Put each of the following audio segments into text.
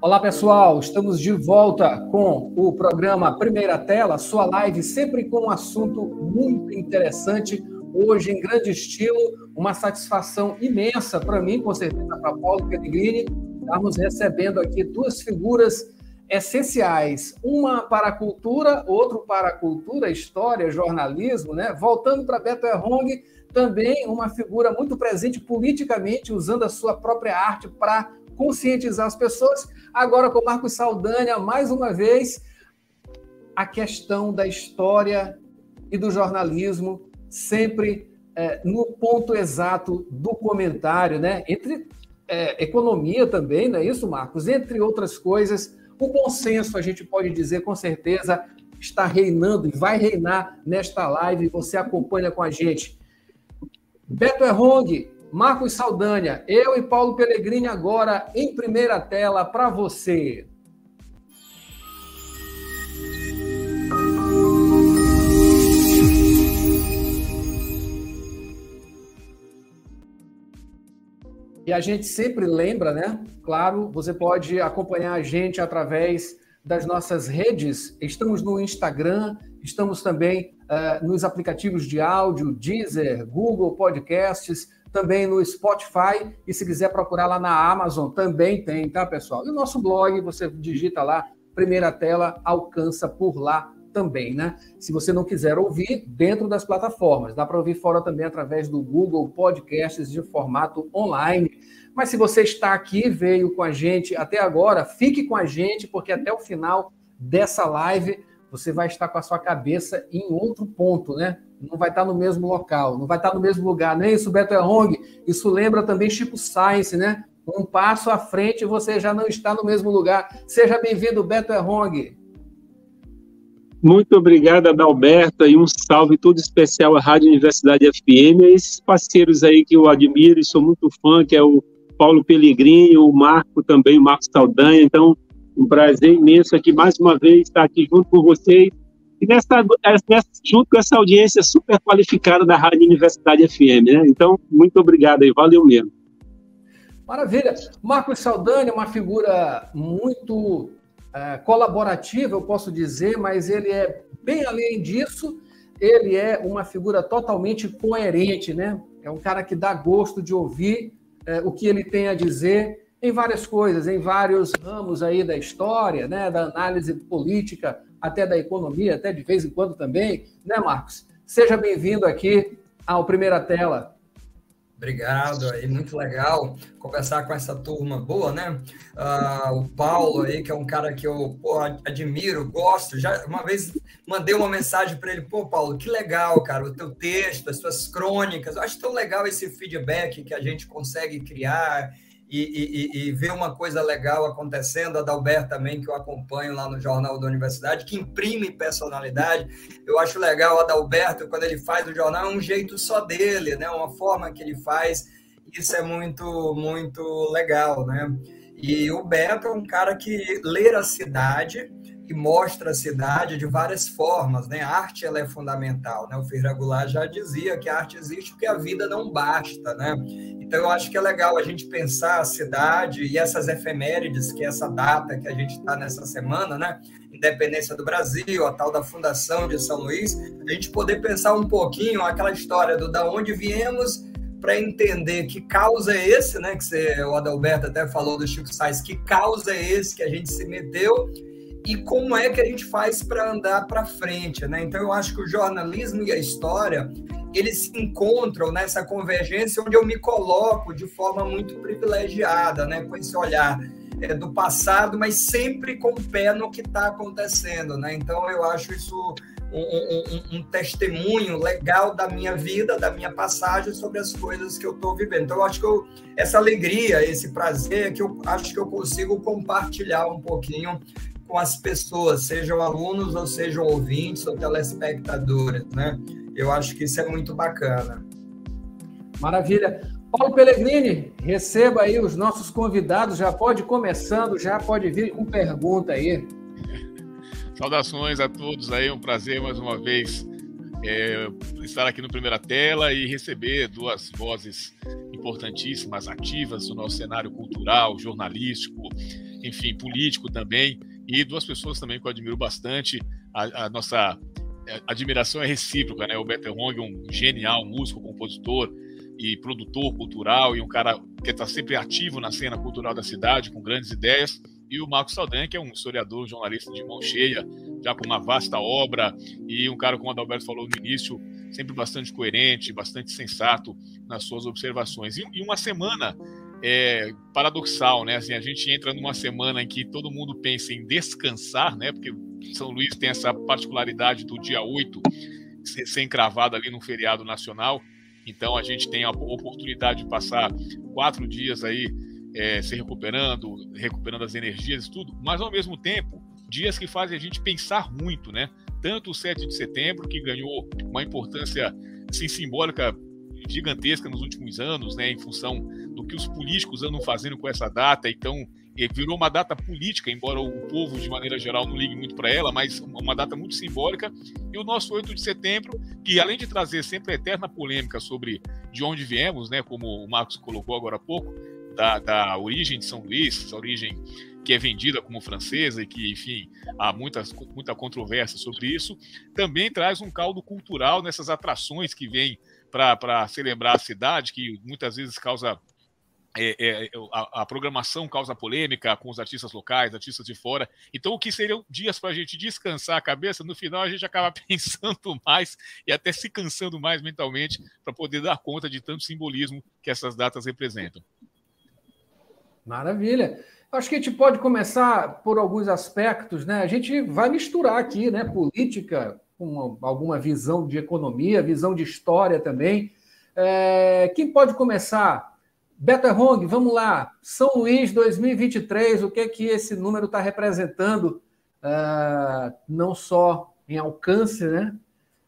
Olá, pessoal. Estamos de volta com o programa Primeira Tela, sua live sempre com um assunto muito interessante. Hoje, em grande estilo, uma satisfação imensa para mim, com certeza para Paulo Pellegrini, estarmos recebendo aqui duas figuras essenciais, uma para a cultura, outro para a cultura, história, jornalismo, né? Voltando para Beto Errong, também uma figura muito presente politicamente, usando a sua própria arte para conscientizar as pessoas. Agora com Marcos Saldanha, mais uma vez, a questão da história e do jornalismo, sempre é, no ponto exato do comentário, né? Entre é, economia também, não é isso, Marcos? Entre outras coisas, o bom senso, a gente pode dizer com certeza, está reinando e vai reinar nesta live. Você acompanha com a gente. Beto Errong, Marcos Saldanha, eu e Paulo Pellegrini agora em primeira tela para você. E a gente sempre lembra, né? Claro, você pode acompanhar a gente através das nossas redes. Estamos no Instagram, estamos também uh, nos aplicativos de áudio, Deezer, Google Podcasts, também no Spotify e se quiser procurar lá na Amazon também tem, tá, pessoal? E o nosso blog, você digita lá, primeira tela, alcança por lá também, né? Se você não quiser ouvir dentro das plataformas, dá para ouvir fora também através do Google Podcasts de formato online. Mas se você está aqui, veio com a gente até agora, fique com a gente, porque até o final dessa live você vai estar com a sua cabeça em outro ponto, né? Não vai estar no mesmo local, não vai estar no mesmo lugar. Nem isso, Beto Errong. Isso lembra também Chico Science, né? Um passo à frente você já não está no mesmo lugar. Seja bem-vindo, Beto Errong. Muito obrigado, Adalberto, e um salve todo especial à Rádio Universidade FM, e esses parceiros aí que eu admiro e sou muito fã, que é o Paulo Pellegrini, o Marco também, o Marcos Saldanha, então um prazer imenso aqui mais uma vez estar aqui junto com vocês e nessa, nessa, junto com essa audiência super qualificada da Rádio Universidade FM, né? Então, muito obrigado aí, valeu mesmo. Maravilha. Marcos Saldanha é uma figura muito é, colaborativa, eu posso dizer, mas ele é bem além disso, ele é uma figura totalmente coerente, né? É um cara que dá gosto de ouvir é, o que ele tem a dizer em várias coisas, em vários ramos aí da história, né, da análise política, até da economia, até de vez em quando também, né, Marcos? Seja bem-vindo aqui ao Primeira Tela. Obrigado, aí muito legal conversar com essa turma boa, né? Uh, o Paulo aí, que é um cara que eu pô, admiro, gosto. Já uma vez mandei uma mensagem para ele, pô, Paulo, que legal, cara, o teu texto, as tuas crônicas. Eu acho tão legal esse feedback que a gente consegue criar e, e, e, ver uma coisa legal acontecendo. A Dalbert também, que eu acompanho lá no Jornal da Universidade, que imprime personalidade. Eu acho legal a Adalberto, quando ele faz o jornal, é um jeito só dele, né? uma forma que ele faz. Isso é muito, muito legal. Né? E o Beto é um cara que lê a cidade e mostra a cidade de várias formas, né? A arte ela é fundamental, né? O Ferreira já dizia que a arte existe porque a vida não basta, né? Então eu acho que é legal a gente pensar a cidade e essas efemérides, que é essa data que a gente está nessa semana, né? Independência do Brasil, a tal da fundação de São Luís, a gente poder pensar um pouquinho aquela história do da onde viemos para entender que causa é esse, né? Que você, o Adalberto até falou do Chico Sainz, que causa é esse que a gente se meteu e como é que a gente faz para andar para frente, né? Então eu acho que o jornalismo e a história eles se encontram nessa convergência onde eu me coloco de forma muito privilegiada, né? Com esse olhar é, do passado, mas sempre com o pé no que está acontecendo, né? Então eu acho isso um, um, um, testemunho legal da minha vida, da minha passagem sobre as coisas que eu estou vivendo. Então, eu acho que eu, essa alegria, esse prazer, que eu acho que eu consigo compartilhar um pouquinho com as pessoas, sejam alunos ou sejam ouvintes ou telespectadores, né? Eu acho que isso é muito bacana. Maravilha. Paulo Pellegrini, receba aí os nossos convidados, já pode começando, já pode vir com pergunta aí. Saudações a todos aí, um prazer mais uma vez é, estar aqui no Primeira Tela e receber duas vozes importantíssimas, ativas do nosso cenário cultural, jornalístico enfim, político também, e duas pessoas também que eu admiro bastante. A, a nossa é, admiração é recíproca, né? O Beto Hong, um genial músico, compositor e produtor cultural, e um cara que está sempre ativo na cena cultural da cidade, com grandes ideias. E o Marcos Saldanha, que é um historiador, jornalista de mão cheia, já com uma vasta obra, e um cara, como o Adalberto falou no início, sempre bastante coerente, bastante sensato nas suas observações. E, e uma semana é, paradoxal, né? Assim, a gente entra numa semana em que todo mundo pensa em descansar, né? Porque São Luís tem essa particularidade do dia 8 ser, encravado ali no feriado nacional. Então a gente tem a oportunidade de passar quatro dias aí é, se recuperando, recuperando as energias e tudo, mas ao mesmo tempo, dias que fazem a gente pensar muito, né? Tanto o 7 de setembro, que ganhou uma importância assim, simbólica gigantesca nos últimos anos, né, em função do que os políticos andam fazendo com essa data. Então, virou uma data política, embora o povo, de maneira geral, não ligue muito para ela, mas uma data muito simbólica. E o nosso 8 de setembro, que além de trazer sempre a eterna polêmica sobre de onde viemos, né, como o Marcos colocou agora há pouco, da, da origem de São Luís, essa origem que é vendida como francesa e que, enfim, há muitas, muita controvérsia sobre isso, também traz um caldo cultural nessas atrações que vêm para celebrar a cidade, que muitas vezes causa é, é, a, a, programação causa polêmica com os artistas locais, artistas de fora. Então, o que seriam dias para a gente descansar a cabeça, no final a gente acaba pensando mais e até se cansando mais mentalmente para poder dar conta de tanto simbolismo que essas datas representam. Maravilha. Acho que a gente pode começar por alguns aspectos, né? A gente vai misturar aqui, né? Política, com alguma visão de economia, visão de história também. É, quem pode começar? Beta Hong, vamos lá. São Luís 2023, o que é que esse número está representando, uh, não só em alcance, né,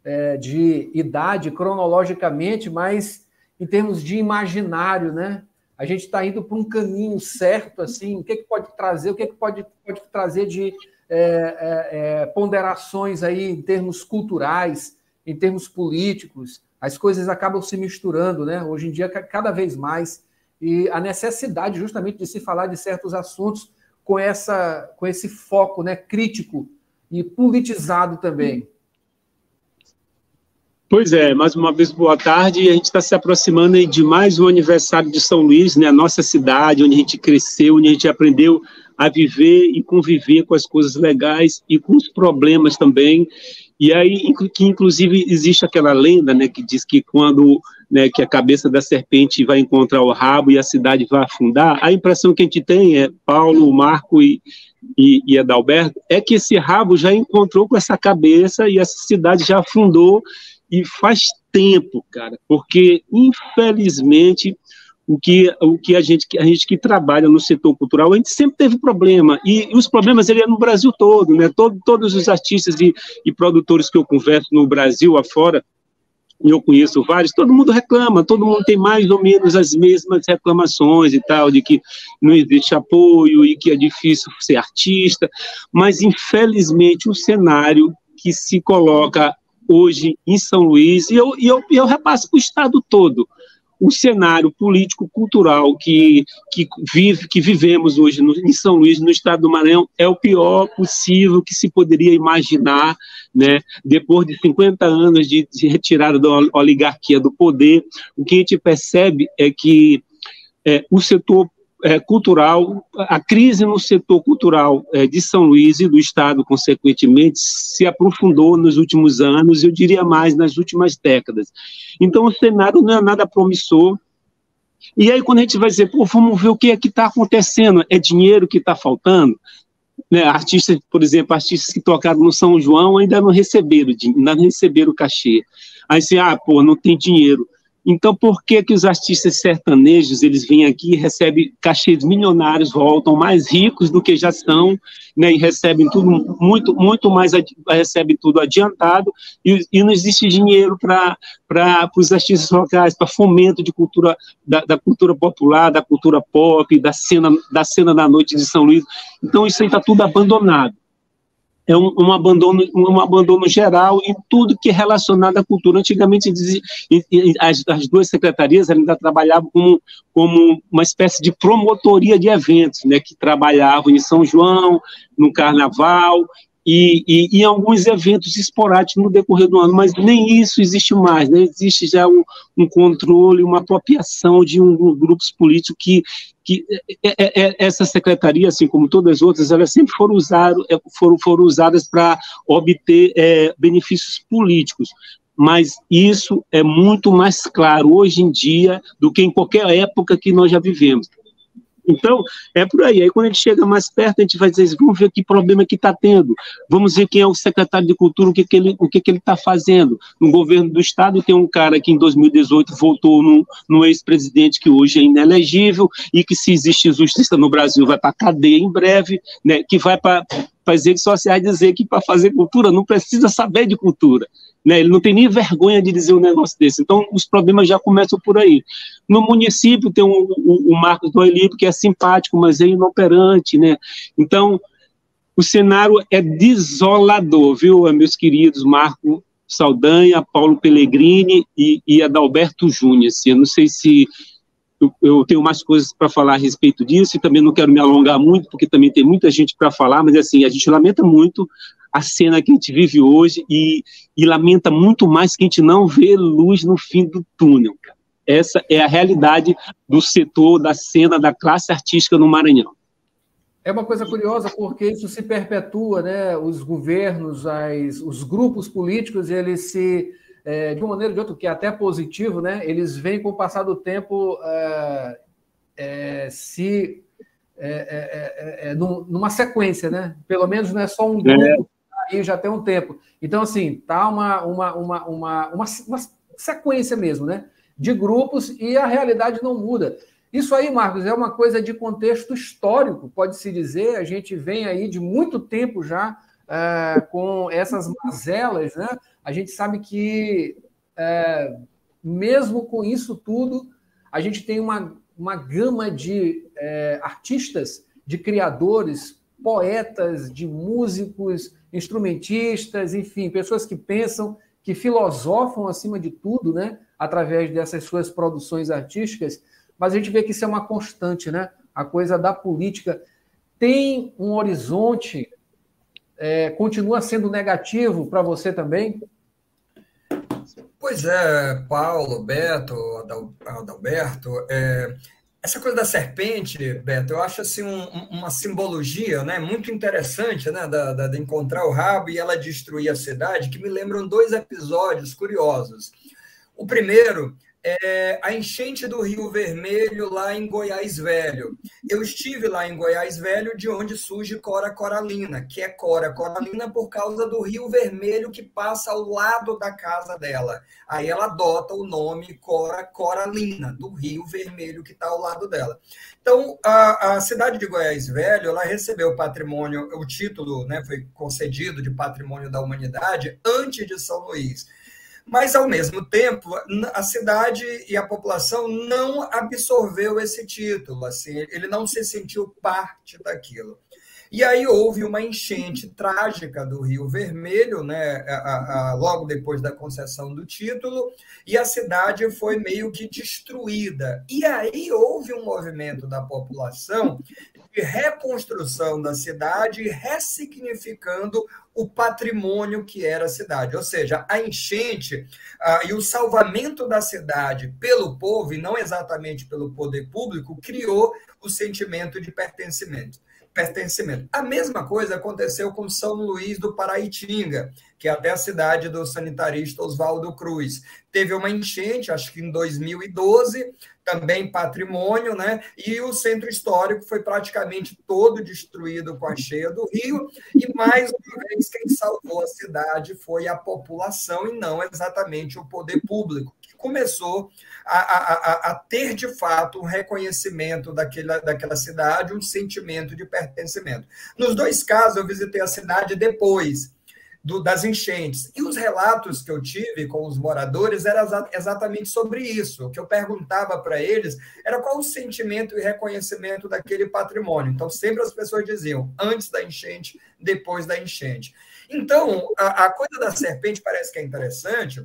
é, de idade cronologicamente, mas em termos de imaginário, né? A gente está indo para um caminho certo, assim. O que, é que pode trazer? O que, é que pode, pode trazer de é, é, é, ponderações aí em termos culturais, em termos políticos, as coisas acabam se misturando, né? Hoje em dia, cada vez mais, e a necessidade justamente de se falar de certos assuntos com, essa, com esse foco né, crítico e politizado também. Pois é, mais uma vez boa tarde. A gente está se aproximando de mais um aniversário de São Luís, né? A nossa cidade, onde a gente cresceu, onde a gente aprendeu a viver e conviver com as coisas legais e com os problemas também. E aí, que inclusive existe aquela lenda, né, que diz que quando né, que a cabeça da serpente vai encontrar o rabo e a cidade vai afundar, a impressão que a gente tem é Paulo, Marco e, e, e Adalberto é que esse rabo já encontrou com essa cabeça e essa cidade já afundou e faz tempo, cara, porque infelizmente o que, o que a, gente, a gente que trabalha no setor cultural, a gente sempre teve problema, e, os problemas ele é no Brasil todo, né? Todo, todos os artistas e, e produtores que eu converso no Brasil afora, eu conheço vários, todo mundo reclama, todo mundo tem mais ou menos as mesmas reclamações e tal, de que não existe apoio e que é difícil ser artista, mas infelizmente o cenário que se coloca hoje em São Luís, e eu, e eu, eu repasso para o estado todo, o cenário político-cultural que, que, vive, que vivemos hoje no, em São Luís, no estado do Maranhão, é o pior possível que se poderia imaginar, né? depois de 50 anos de, de retirada da oligarquia do poder, o que a gente percebe é que é, o setor é, cultural, a crise no setor cultural é, de São Luís e do Estado, consequentemente, se aprofundou nos últimos anos, eu diria mais, nas últimas décadas. Então, o cenário não é nada promissor. E aí, quando a gente vai dizer, pô, vamos ver o que é que está acontecendo, é dinheiro que está faltando? Né, artistas, por exemplo, artistas que tocaram no São João ainda não receberam, ainda não receberam cachê. Aí você, ah, pô, não tem dinheiro. Então, por que que os artistas sertanejos, eles vêm aqui recebem cachês milionários, voltam mais ricos do que já são, né, e recebem tudo muito, muito mais, recebem tudo adiantado, e, e não existe dinheiro para os artistas locais, para fomento de cultura, da, da, cultura popular, da cultura pop, da cena, da cena da noite de São Luís. Então, isso aí está tudo abandonado. É um, um, abandono, um abandono geral em tudo que é relacionado à cultura. Antigamente, as, as duas secretarias ainda trabalhavam como, como uma espécie de promotoria de eventos, né, que trabalhavam em São João, no Carnaval, e, e, alguns eventos esporádicos no decorrer do ano, mas nem isso existe mais, né? existe já um, um controle, uma apropriação de um, um grupos políticos que, que é, é, é, essa secretaria, assim como todas as outras, elas sempre foram, usar, é, foram, foram usadas para obter é, benefícios políticos, mas isso é muito mais claro hoje em dia do que em qualquer época que nós já vivemos. Então, é por aí. Aí, quando a gente chega mais perto, a gente vai dizer, vamos ver que problema que está tendo. Vamos ver quem é o secretário de Cultura, o que, que ele o que, que ele está fazendo. No governo do Estado, tem um cara que em 2018 voltou no, no ex-presidente, que hoje é inelegível, e que, se existe justiça no Brasil, vai para cadeia em breve, né, que vai para as redes sociais dizer que para fazer cultura não precisa saber de cultura. Né? Ele não tem nem vergonha de dizer um negócio desse. Então, os problemas já começam por aí. No município tem o um, um, um Marcos do Elipe, que é simpático, mas é inoperante. Né? Então, o cenário é desolador, viu, meus queridos Marco Saldanha, Paulo Pellegrini e, e Adalberto Júnior. Assim, eu não sei se eu, eu tenho mais coisas para falar a respeito disso e também não quero me alongar muito, porque também tem muita gente para falar, mas assim, a gente lamenta muito a cena que a gente vive hoje e, e lamenta muito mais que a gente não vê luz no fim do túnel. Essa é a realidade do setor, da cena, da classe artística no Maranhão. É uma coisa curiosa porque isso se perpetua, né? Os governos, as, os grupos políticos, eles se é, de uma maneira ou de outra, que é até positivo, né? Eles vêm com o passar do tempo é, é, se é, é, é, numa sequência, né? Pelo menos não é só um grupo aí já tem um tempo. Então, assim, tá uma, uma, uma, uma, uma, uma sequência mesmo, né? De grupos e a realidade não muda. Isso aí, Marcos, é uma coisa de contexto histórico, pode-se dizer. A gente vem aí de muito tempo já é, com essas mazelas, né? A gente sabe que, é, mesmo com isso tudo, a gente tem uma, uma gama de é, artistas, de criadores, poetas, de músicos, instrumentistas, enfim, pessoas que pensam, que filosofam acima de tudo, né, através dessas suas produções artísticas, mas a gente vê que isso é uma constante, né? A coisa da política tem um horizonte, é, continua sendo negativo para você também? Pois é, Paulo, Beto, Adalberto, é, essa coisa da serpente, Beto, eu acho assim um, uma simbologia né, muito interessante né, da, da, de encontrar o rabo e ela destruir a cidade, que me lembram dois episódios curiosos. O primeiro é, a enchente do Rio Vermelho lá em Goiás Velho. Eu estive lá em Goiás Velho, de onde surge Cora Coralina, que é Cora Coralina por causa do Rio Vermelho que passa ao lado da casa dela. Aí ela adota o nome Cora Coralina, do Rio Vermelho que está ao lado dela. Então, a, a cidade de Goiás Velho, ela recebeu o patrimônio, o título né, foi concedido de Patrimônio da Humanidade antes de São Luís. Mas, ao mesmo tempo, a cidade e a população não absorveu esse título, assim, ele não se sentiu parte daquilo. E aí houve uma enchente trágica do Rio Vermelho, né, a, a, logo depois da concessão do título, e a cidade foi meio que destruída. E aí houve um movimento da população de reconstrução da cidade, ressignificando o patrimônio que era a cidade. Ou seja, a enchente ah, e o salvamento da cidade pelo povo, e não exatamente pelo poder público, criou o sentimento de pertencimento pertencimento. A mesma coisa aconteceu com São Luís do Paraitinga, que é até a cidade do sanitarista Oswaldo Cruz. Teve uma enchente, acho que em 2012, também patrimônio, né? E o centro histórico foi praticamente todo destruído com a cheia do rio, e mais uma vez quem salvou a cidade foi a população e não exatamente o poder público, começou a, a, a ter de fato um reconhecimento daquela, daquela cidade, um sentimento de pertencimento. Nos dois casos, eu visitei a cidade depois do, das enchentes. E os relatos que eu tive com os moradores eram exatamente sobre isso. O que eu perguntava para eles era qual o sentimento e reconhecimento daquele patrimônio. Então, sempre as pessoas diziam, antes da enchente, depois da enchente. Então, a, a coisa da serpente parece que é interessante,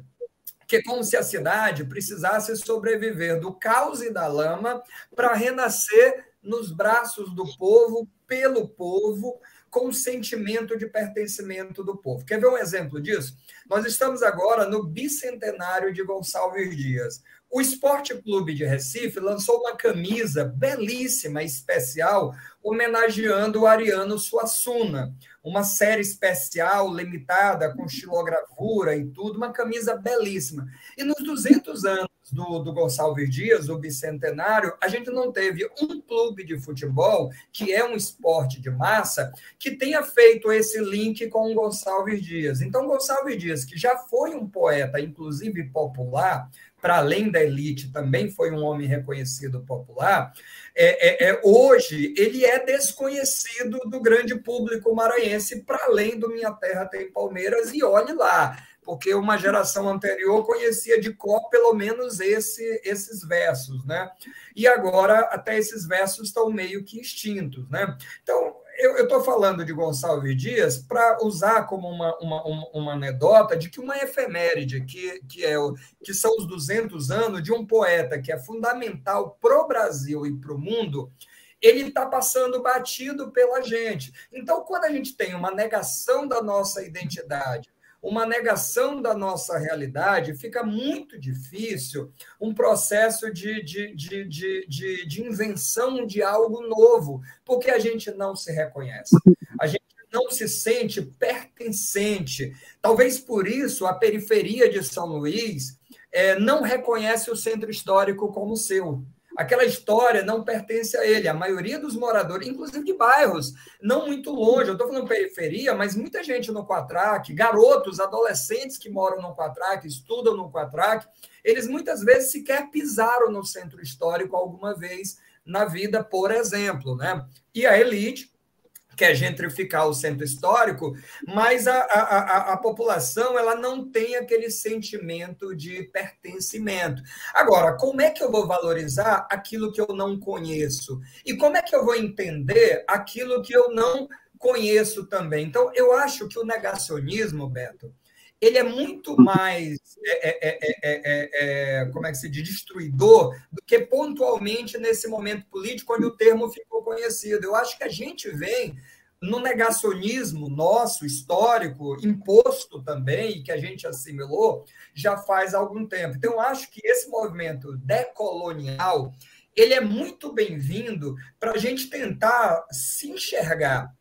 que é como se a cidade precisasse sobreviver do caos e da lama para renascer nos braços do povo, pelo povo, com o sentimento de pertencimento do povo. Quer ver um exemplo disso? Nós estamos agora no bicentenário de Gonçalves Dias. O Esporte Clube de Recife lançou uma camisa belíssima, especial, homenageando o Ariano Suassuna. Uma série especial, limitada, com xilogravura e tudo, uma camisa belíssima. E nos 200 anos do, do Gonçalves Dias, o bicentenário, a gente não teve um clube de futebol, que é um esporte de massa, que tenha feito esse link com o Gonçalves Dias. Então, Gonçalves Dias, que já foi um poeta, inclusive popular, para além da elite, também foi um homem reconhecido popular, é, é, é, hoje ele é desconhecido do grande público maranhense, para além do Minha Terra Tem Palmeiras, e olhe lá, porque uma geração anterior conhecia de cor pelo menos esse, esses versos, né? E agora até esses versos estão meio que extintos, né? Então, eu estou falando de Gonçalves Dias para usar como uma, uma, uma, uma, anedota de que uma efeméride, que, que, é que são os 200 anos de um poeta que é fundamental para o Brasil e para o mundo, ele está passando batido pela gente. Então, quando a gente tem uma negação da nossa identidade, uma negação da nossa realidade, fica muito difícil um processo de, de, de, de, de, de invenção de algo novo, porque a gente não se reconhece. A gente não se sente pertencente. Talvez por isso a periferia de São Luís é, não reconhece o centro histórico como seu. Aquela história não pertence a ele. A maioria dos moradores, inclusive de bairros, não muito longe, eu estou falando periferia, mas muita gente no Quatraque, garotos, adolescentes que moram no Quatraque, estudam no Quatraque, eles muitas vezes sequer pisaram no centro histórico alguma vez na vida, por exemplo. Né? E a elite quer gentrificar o centro histórico, mas a, a, a, a, população ela não tem aquele sentimento de pertencimento. Agora, como é que eu vou valorizar aquilo que eu não conheço? E como é que eu vou entender aquilo que eu não conheço também? Então, eu acho que o negacionismo, Beto, ele é muito mais, é, é, é, é, como é que se diz, destruidor do que pontualmente nesse momento político onde o termo ficou conhecido. Eu acho que a gente vem no negacionismo nosso, histórico, imposto também, que a gente assimilou, já faz algum tempo. Então, eu acho que esse movimento decolonial, ele é muito bem-vindo para a gente tentar se enxergar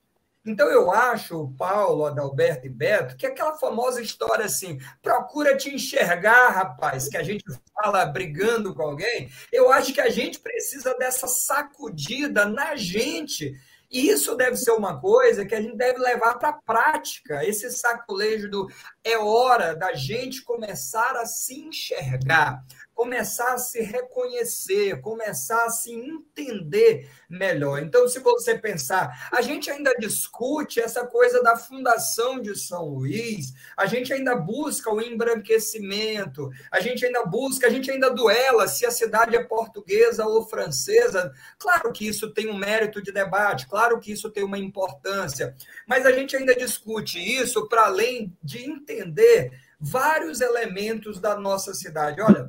então, eu acho, Paulo, Adalberto e Beto, que aquela famosa história assim, procura te enxergar, rapaz, que a gente fala brigando com alguém, eu acho que a gente precisa dessa sacudida na gente. E isso deve ser uma coisa que a gente deve levar para a prática, esse sacolejo do é hora da gente começar a se enxergar começar a se reconhecer, começar a se entender melhor. Então, se você pensar, a gente ainda discute essa coisa da fundação de São Luís, a gente ainda busca o embranquecimento, a gente ainda busca, a gente ainda duela se a cidade é portuguesa ou francesa. Claro que isso tem um mérito de debate, claro que isso tem uma importância, mas a gente ainda discute isso para além de entender vários elementos da nossa cidade. Olha,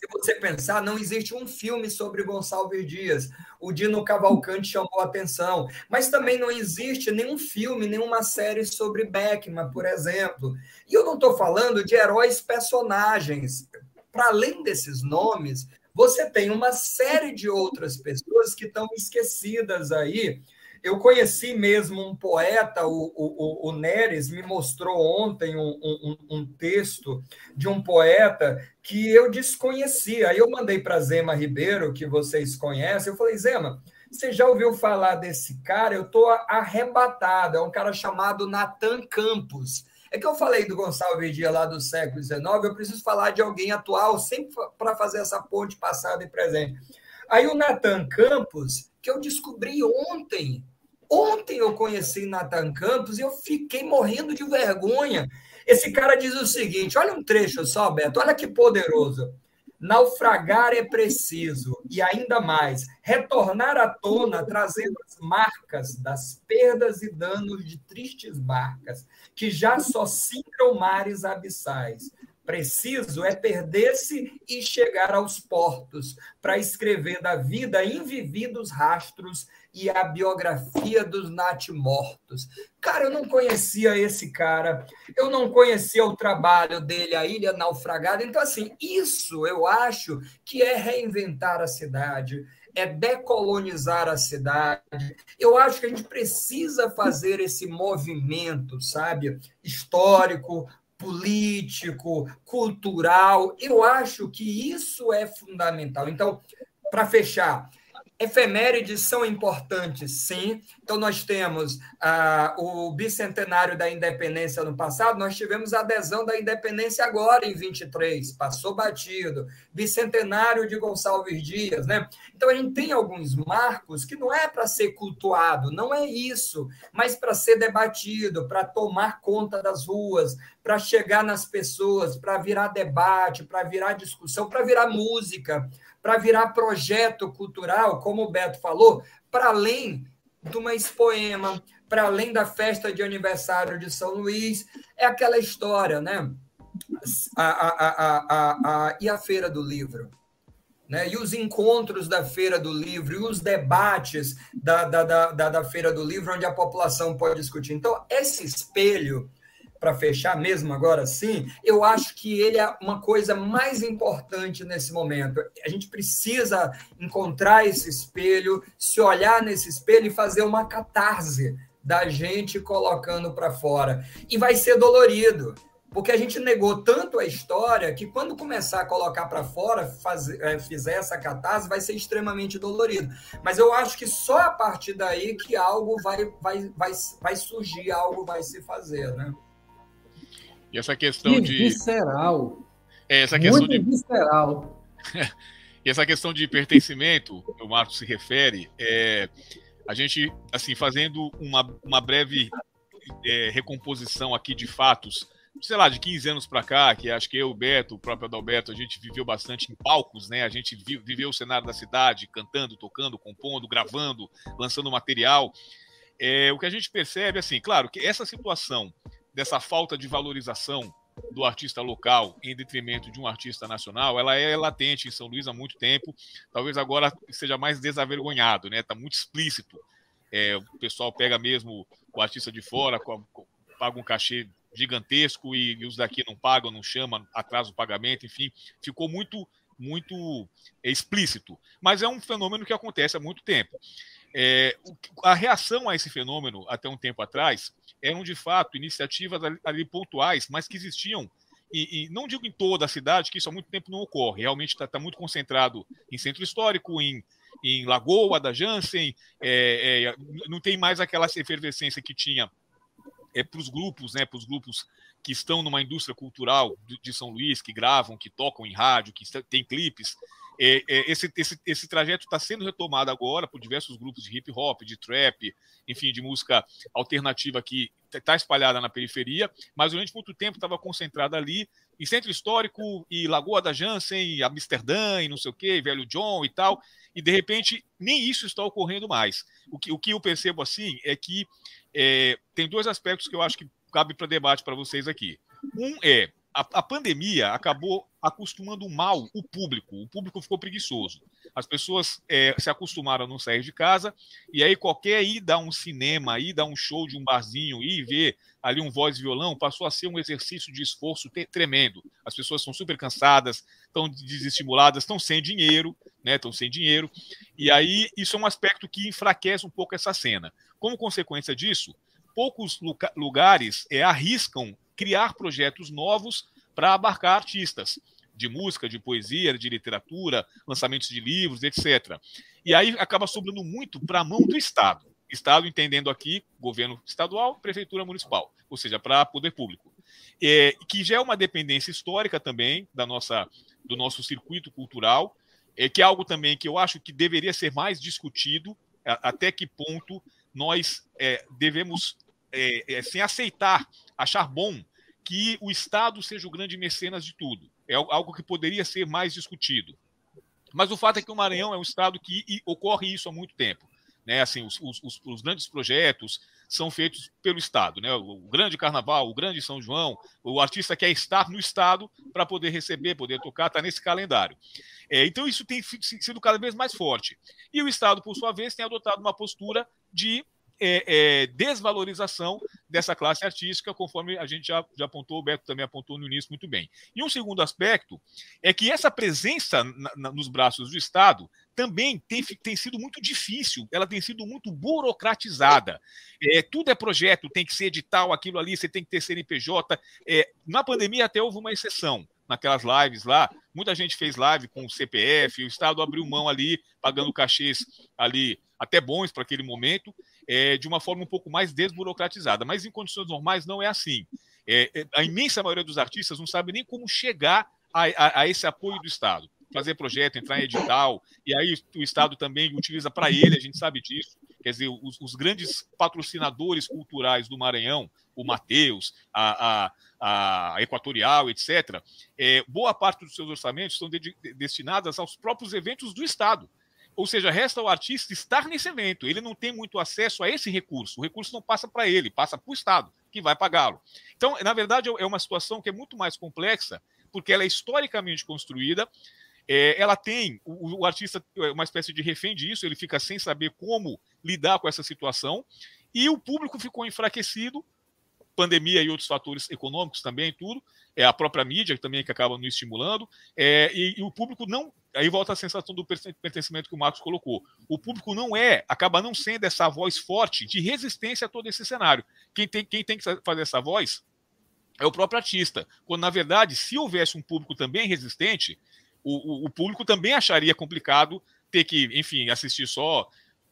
se você pensar, não existe um filme sobre Gonçalves Dias. O Dino Cavalcante chamou a atenção. Mas também não existe nenhum filme, nenhuma série sobre Beckman, por exemplo. E eu não estou falando de heróis personagens. Para além desses nomes, você tem uma série de outras pessoas que estão esquecidas aí eu conheci mesmo um poeta, o, o, o Neres me mostrou ontem um, um, um, texto de um poeta que eu desconhecia. Aí eu mandei para Zema Ribeiro, que vocês conhecem, eu falei, Zema, você já ouviu falar desse cara? Eu estou arrebatado. É um cara chamado Natan Campos. É que eu falei do Gonçalves Dias lá do século XIX, eu preciso falar de alguém atual, sempre para fazer essa ponte passada e presente. Aí o Natan Campos, que eu descobri ontem, Ontem eu conheci Nathan Campos e eu fiquei morrendo de vergonha. Esse cara diz o seguinte: olha um trecho só, Beto, olha que poderoso. Naufragar é preciso, e ainda mais, retornar à tona trazendo as marcas das perdas e danos de tristes barcas, que já só singram mares abissais. Preciso é perder-se e chegar aos portos, para escrever da vida invividos rastros e a biografia dos natimortos. Cara, eu não conhecia esse cara, eu não conhecia o trabalho dele, a Ilha Naufragada. Então, assim, isso eu acho que é reinventar a cidade, é decolonizar a cidade. Eu acho que a gente precisa fazer esse movimento, sabe, histórico, político, cultural. Eu acho que isso é fundamental. Então, para fechar, Efemérides são importantes, sim. Então, nós temos ah, o bicentenário da independência no passado, nós tivemos a adesão da independência agora, em 23, passou batido. Bicentenário de Gonçalves Dias, né? Então, a gente tem alguns marcos que não é para ser cultuado, não é isso, mas para ser debatido, para tomar conta das ruas, para chegar nas pessoas, para virar debate, para virar discussão, para virar música para virar projeto cultural, como o Beto falou, para além de uma expoema, para além da festa de aniversário de São Luís, é aquela história, né? A, a, a, e a Feira do Livro. Né? E os encontros da Feira do Livro, e os debates da, da, da, da Feira do Livro, onde a população pode discutir. Então, esse espelho para fechar mesmo agora sim, eu acho que ele é uma coisa mais importante nesse momento. A gente precisa encontrar esse espelho, se olhar nesse espelho e fazer uma catarse da gente colocando para fora. E vai ser dolorido, porque a gente negou tanto a história que quando começar a colocar para fora, fazer, é, fizer essa catarse, vai ser extremamente dolorido. Mas eu acho que só a partir daí que algo vai, vai, vai, vai surgir, algo vai se fazer, né? E essa questão que de. Visceral. É, essa questão Muito de. visceral. e essa questão de pertencimento, que o Marcos se refere, é, a gente, assim, fazendo uma, uma breve é, recomposição aqui de fatos, sei lá, de 15 anos para cá, que acho que eu, o Beto, o próprio Adalberto, a gente viveu bastante em palcos, né? A gente viveu o cenário da cidade, cantando, tocando, compondo, gravando, lançando material. É, o que a gente percebe, assim, claro, que essa situação dessa falta de valorização do artista local em detrimento de um artista nacional, ela é latente em São Luís há muito tempo. Talvez agora seja mais desavergonhado, né? Está muito explícito. É, o pessoal pega mesmo o artista de fora, paga um cachê gigantesco e, e os daqui não pagam, não chamam, atrasa o pagamento, enfim, ficou muito muito explícito. Mas é um fenômeno que acontece há muito tempo. É, a reação a esse fenômeno, até um tempo atrás, eram de fato iniciativas ali, pontuais, mas que existiam, e, e, não digo em toda a cidade, que isso há muito tempo não ocorre, realmente está tá muito concentrado em centro histórico, em, em Lagoa da Jansen, é, é, não tem mais aquela efervescência que tinha é, para os grupos, né, para os grupos que estão numa indústria cultural de São Luís, que gravam, que tocam em rádio, que tem clipes, é, é, esse, esse, esse trajeto está sendo retomado agora por diversos grupos de hip hop, de trap, enfim, de música alternativa que está espalhada na periferia, mas durante muito tempo estava concentrada ali em Centro Histórico e Lagoa da Jansen, e Amsterdã e não sei o que, Velho John e tal, e de repente nem isso está ocorrendo mais. O que, o que eu percebo assim é que é, tem dois aspectos que eu acho que cabe para debate para vocês aqui. Um é a, a, pandemia acabou acostumando mal o público. O público ficou preguiçoso. As pessoas é, se acostumaram a não sair de casa, e aí qualquer ida a um cinema, ida a um show de um barzinho, ir ver ali um voz e violão, passou a ser um exercício de esforço tremendo. As pessoas estão super cansadas, estão desestimuladas, estão sem dinheiro, né? Estão sem dinheiro. E aí isso é um aspecto que enfraquece um pouco essa cena. Como consequência disso, poucos lugares é, arriscam criar projetos novos para abarcar artistas de música, de poesia, de literatura, lançamentos de livros, etc. E aí acaba sobrando muito para a mão do Estado. Estado entendendo aqui governo estadual, prefeitura municipal, ou seja, para poder público, é, que já é uma dependência histórica também da nossa, do nosso circuito cultural, é, que é algo também que eu acho que deveria ser mais discutido, até que ponto nós é, devemos, é, é, sem aceitar, achar bom que o Estado seja o grande mecenas de tudo. É algo que poderia ser mais discutido. Mas o fato é que o Maranhão é um estado que ocorre isso há muito tempo. Né? Assim, os, os, os grandes projetos são feitos pelo Estado. Né? O grande carnaval, o grande São João, o artista quer estar no Estado para poder receber, poder tocar, está nesse calendário. É, então, isso tem sido cada vez mais forte. E o Estado, por sua vez, tem adotado uma postura de é, é, desvalorização dessa classe artística, conforme a gente já, já apontou, o Beto também apontou no início muito bem. E um segundo aspecto é que essa presença na, na, nos braços do Estado também tem, tem sido muito difícil, ela tem sido muito burocratizada. É, tudo é projeto, tem que ser edital, aquilo ali, você tem que ter CNPJ. É, na pandemia até houve uma exceção naquelas lives lá, muita gente fez live com o CPF, o Estado abriu mão ali, pagando cachês ali até bons para aquele momento, é, de uma forma um pouco mais desburocratizada. Mas em condições normais não é assim. É, é a imensa maioria dos artistas não sabe nem como chegar a, a, a esse apoio do Estado fazer projeto, entrar em edital, e aí o Estado também utiliza para ele, a gente sabe disso. Quer dizer, os, os grandes patrocinadores culturais do Maranhão, o Mateus, a, a, a Equatorial, etc., é, boa parte dos seus orçamentos são de, de, destinadas aos próprios eventos do Estado. Ou seja, resta ao artista estar nesse evento. Ele não tem muito acesso a esse recurso. O recurso não passa para ele, passa para o Estado, que vai pagá-lo. Então, na verdade, é uma situação que é muito mais complexa, porque ela é historicamente construída. É, ela tem, o, o, artista é uma espécie de refém disso, ele fica sem saber como lidar com essa situação, e o público ficou enfraquecido, pandemia e outros fatores econômicos também, tudo, é a própria mídia também que acaba nos estimulando, é, e, e, o público não aí volta a sensação do pertencimento que o Marcos colocou. O público não é, acaba não sendo essa voz forte de resistência a todo esse cenário. Quem tem, quem tem que fazer essa voz é o próprio artista. Quando, na verdade, se houvesse um público também resistente, o, o, o público também acharia complicado ter que, enfim, assistir só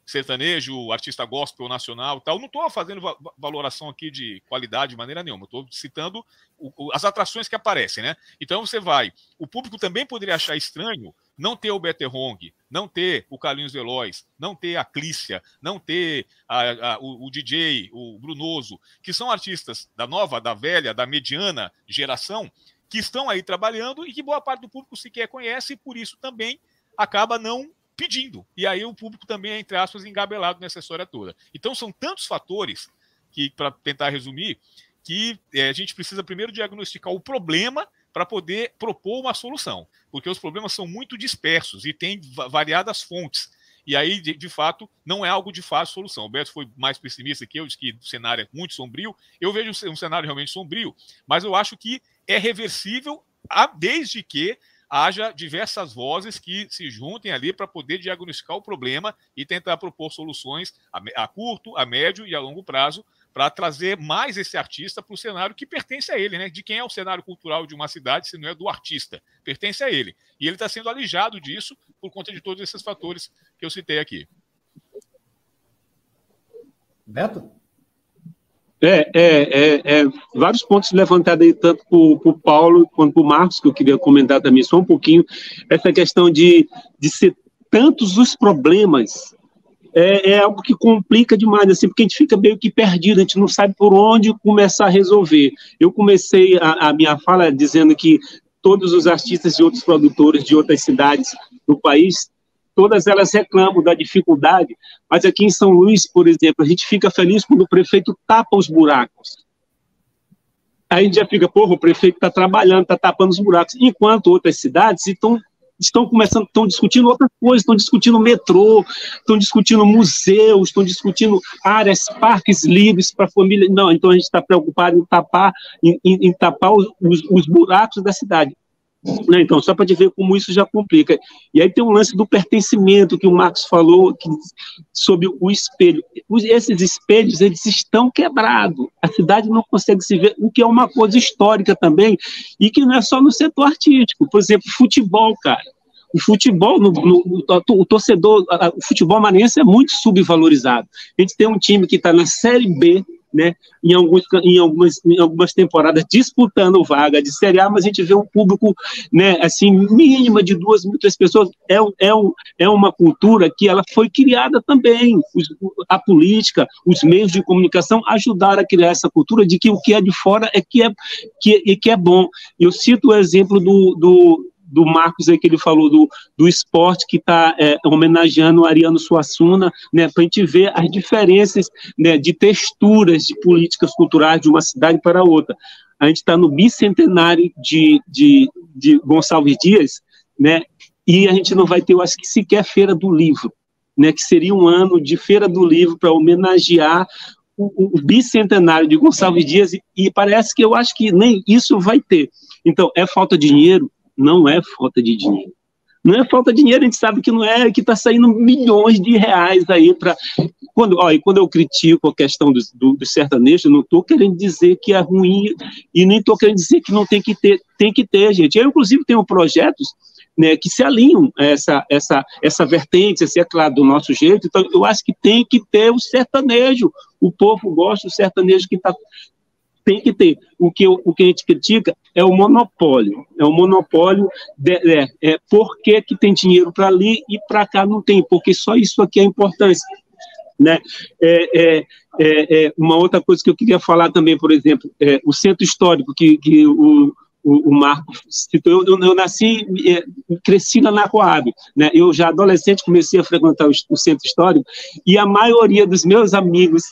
sertanejo, artista gospel nacional tal. Não estou fazendo va valoração aqui de qualidade de maneira nenhuma, estou citando o, o, as atrações que aparecem, né? Então você vai. O público também poderia achar estranho não ter o Better Hong, não ter o Carlinhos Veloz, não ter a Clícia, não ter a, a, o, o, DJ, o Brunoso, que são artistas da nova, da velha, da mediana geração, que estão aí trabalhando e que boa parte do público sequer conhece e por isso também acaba não pedindo. E aí o público também é, entre aspas, engabelado nessa história toda. Então são tantos fatores que, para tentar resumir, que é, a gente precisa primeiro diagnosticar o problema para poder propor uma solução, porque os problemas são muito dispersos e têm variadas fontes. E aí, de, de, fato, não é algo de fácil solução. O Beto foi mais pessimista que eu, disse que o cenário é muito sombrio. Eu vejo um cenário realmente sombrio, mas eu acho que é reversível desde que haja diversas vozes que se juntem ali para poder diagnosticar o problema e tentar propor soluções a, a curto, a médio e a longo prazo para trazer mais esse artista para o cenário que pertence a ele, né? De quem é o cenário cultural de uma cidade, se não é do artista, pertence a ele. E ele está sendo alijado disso por conta de todos esses fatores que eu citei aqui. Beto? É, é, é, é, vários pontos levantados aí, tanto por, por Paulo quanto por Marcos, que eu queria comentar também só um pouquinho, essa questão de, de ser tantos os problemas é, é, algo que complica demais, assim, porque a gente fica meio que perdido, a gente não sabe por onde começar a resolver. Eu comecei a, a minha fala dizendo que todos os artistas e outros produtores de outras cidades do país, todas elas reclamam da dificuldade, mas aqui em São Luís, por exemplo, a gente fica feliz quando o prefeito tapa os buracos. Aí a gente já fica, porra, o prefeito está trabalhando, está tapando os buracos, enquanto outras cidades estão estão começando, estão discutindo outras coisas, estão discutindo metrô, estão discutindo museus, estão discutindo áreas, parques livres para a família. Não, então a gente está preocupado em tapar, em, em, tapar os, os, buracos da cidade. Né? Então, só para te ver como isso já complica. E aí tem um lance do pertencimento que o Marcos falou que, sobre o espelho. Esses espelhos, eles estão quebrados. A cidade não consegue se ver, o que é uma coisa histórica também, e que não é só no setor artístico. Por exemplo, futebol, cara. O futebol, no, no, o torcedor, o futebol maranhense é muito subvalorizado. A gente tem um time que está na Série B, né, em, alguns, em, algumas, em algumas temporadas disputando vaga de Série A, mas a gente vê um público, né, assim, mínima de duas três pessoas. É, é, é uma cultura que ela foi criada também. A política, os meios de comunicação ajudaram a criar essa cultura de que o que é de fora é que é, que, que é bom. Eu cito o exemplo do, do do Marcos aí que ele falou do, do esporte que está é, homenageando o Ariano Suassuna, né, para a gente ver as diferenças né, de texturas de políticas culturais de uma cidade para outra. A gente está no bicentenário de, de, de Gonçalves Dias, né, e a gente não vai ter, eu acho que sequer Feira do Livro, né, que seria um ano de Feira do Livro para homenagear o, o, bicentenário de Gonçalves Dias, e, e parece que eu acho que nem isso vai ter. Então, é falta de dinheiro? Não é falta de dinheiro. Não é falta de dinheiro, a gente sabe que não é, que está saindo milhões de reais aí para. Quando, ó, e quando eu critico a questão do, do, do sertanejo, não estou querendo dizer que é ruim e nem estou querendo dizer que não tem que ter, tem que ter, gente. Eu, inclusive, tenho projetos né, que se alinham a essa, essa, essa vertente, assim, é claro, do nosso jeito. Então, eu acho que tem que ter o sertanejo. O povo gosta do sertanejo que está tem que ter. O que, o que a gente critica é o monopólio. É o monopólio, de, é, é por que, que tem dinheiro para ali e para cá não tem, porque só isso aqui é importância. Né? É, é, é, é, uma outra coisa que eu queria falar também, por exemplo, é o centro histórico que, que o, o, o Marco citou. Eu, eu, nasci, é, cresci na Coab, né? Eu já adolescente comecei a frequentar o, o centro histórico e a maioria dos meus amigos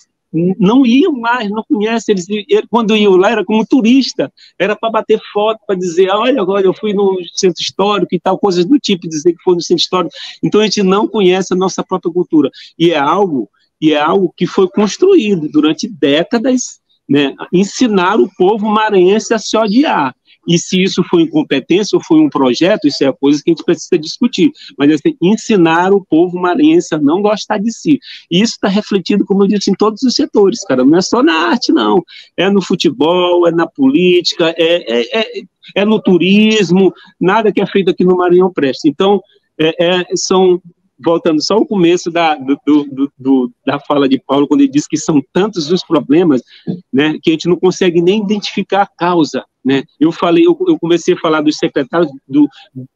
não iam mais, não conhecem. Eles, quando iam lá era como turista, era para bater foto, para dizer, olha, agora eu fui no centro histórico e tal, coisas do tipo, dizer que foi no centro histórico. Então a gente não conhece a nossa própria cultura. E é algo, e é algo que foi construído durante décadas, né? ensinar o povo maranhense a se odiar. E se isso foi incompetência ou foi um projeto, isso é coisa que a gente precisa discutir. Mas assim, ensinar o povo maranhense a não gostar de si. E isso está refletido, como eu disse, em todos os setores, cara. Não é só na arte, não. É no futebol, é na política, é, é, é, é no turismo. Nada que é feito aqui no Maranhão presta. Então, é, é são voltando só ao começo da, do, do, do, da fala de Paulo, quando ele diz que são tantos os problemas, né, que a gente não consegue nem identificar a causa, né? Eu falei, eu, eu comecei a falar dos secretários, do,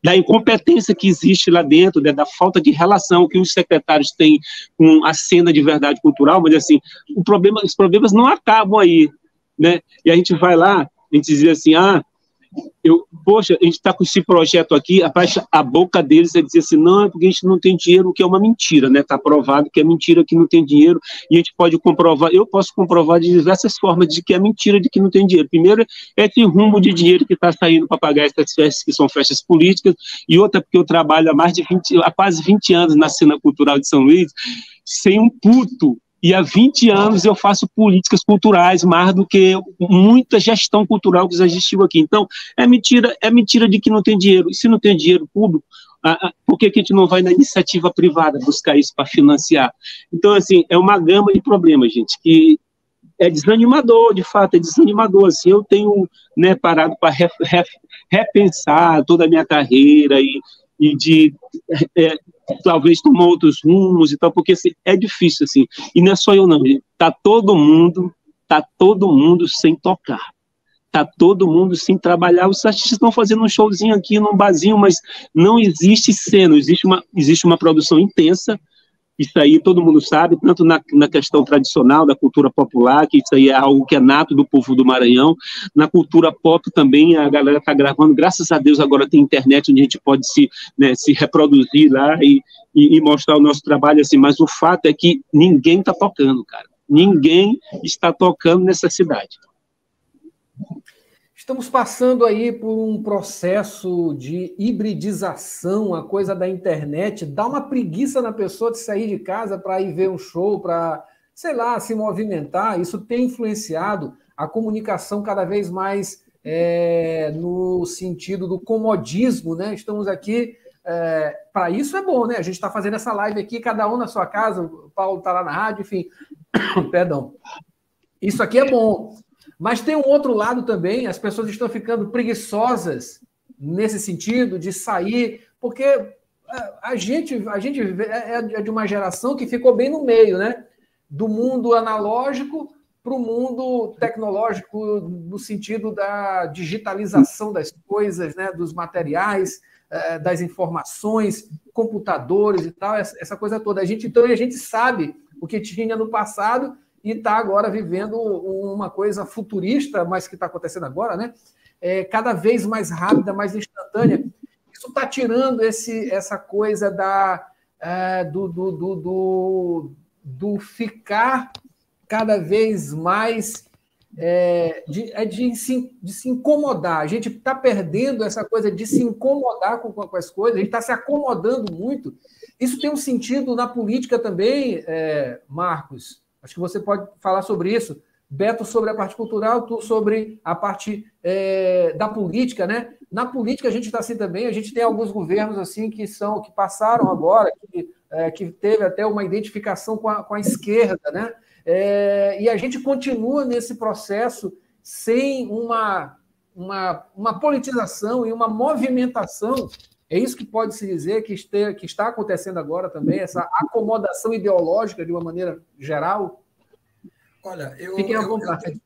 da incompetência que existe lá dentro, né, da falta de relação que os secretários têm com a cena de verdade cultural, mas assim, o problema, os problemas não acabam aí, né? E a gente vai lá, a gente dizia assim, ah, eu, poxa, a gente está com esse projeto aqui, a, boca deles é dizer assim, não, é porque a gente não tem dinheiro, o que é uma mentira, né? Está provado que é mentira que não tem dinheiro, e a gente pode comprovar, eu posso comprovar de diversas formas de que é mentira de que não tem dinheiro. Primeiro, é esse rumo de dinheiro que está saindo para pagar essas festas que são festas políticas, e outra porque eu trabalho há mais de 20, há quase 20 anos na cena cultural de São Luís, sem um puto e há 20 anos eu faço políticas culturais mais do que muita gestão cultural que já existiu aqui. Então, é mentira, é mentira de que não tem dinheiro. E se não tem dinheiro público, por que, a gente não vai na iniciativa privada buscar isso para financiar? Então, assim, é uma gama de problemas, gente, que é desanimador, de fato, é desanimador. Assim, eu tenho né, parado para repensar toda a minha carreira e, e de é, talvez tomar outros rumos e tal, porque assim, é difícil, assim. E não é só eu, não. Tá todo mundo, tá todo mundo sem tocar. Tá todo mundo sem trabalhar. Os artistas estão fazendo um showzinho aqui num barzinho, mas não existe cena, existe uma, existe uma produção intensa, isso aí todo mundo sabe, tanto na, na, questão tradicional da cultura popular, que isso aí é algo que é nato do povo do Maranhão. Na cultura pop também a galera está gravando, graças a Deus agora tem internet onde a gente pode se, né, se reproduzir lá e, e, e, mostrar o nosso trabalho assim. Mas o fato é que ninguém está tocando, cara. Ninguém está tocando nessa cidade. Estamos passando aí por um processo de hibridização, a coisa da internet, dá uma preguiça na pessoa de sair de casa para ir ver um show, para, sei lá, se movimentar. Isso tem influenciado a comunicação cada vez mais é, no sentido do comodismo, né? Estamos aqui. É, para isso é bom, né? A gente está fazendo essa live aqui, cada um na sua casa, o Paulo está lá na rádio, enfim. Perdão. Isso aqui é bom. Mas tem um outro lado também, as pessoas estão ficando preguiçosas nesse sentido de sair, porque a gente, a gente é, é de uma geração que ficou bem no meio, né? Do mundo analógico para o mundo tecnológico no sentido da digitalização das coisas, né, dos materiais, das informações, computadores e tal, essa coisa toda. A gente então a gente sabe o que tinha no passado e está agora vivendo uma coisa futurista, mas que está acontecendo agora, né? É, cada vez mais rápida, mais instantânea. Isso está tirando esse, essa coisa da, é, do, do, do, do, do ficar cada vez mais é, de, é de, se, de se incomodar. A gente está perdendo essa coisa de se incomodar com, com as coisas, a gente está se acomodando muito. Isso tem um sentido na política também, é, Marcos. Acho que você pode falar sobre isso. Beto sobre a parte cultural, tu sobre a parte é, da política, né? Na política a gente está assim também. A gente tem alguns governos assim que são que passaram agora, que, é, que teve até uma identificação com a, com a esquerda, né? É, e a gente continua nesse processo sem uma, uma, uma politização e uma movimentação. É isso que pode se dizer que, este, que está acontecendo agora também, essa acomodação ideológica de uma maneira geral? Olha, eu. Fiquem à vontade. Eu, eu,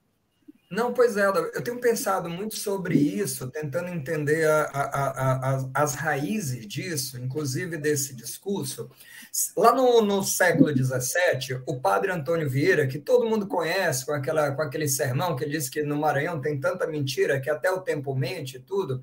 não, pois é, eu tenho pensado muito sobre isso, tentando entender a, a, a, as raízes disso, inclusive desse discurso. Lá no, no século XVII, o padre Antônio Vieira, que todo mundo conhece, com, aquela, com aquele sermão que ele disse que no Maranhão tem tanta mentira que até o tempo mente e tudo.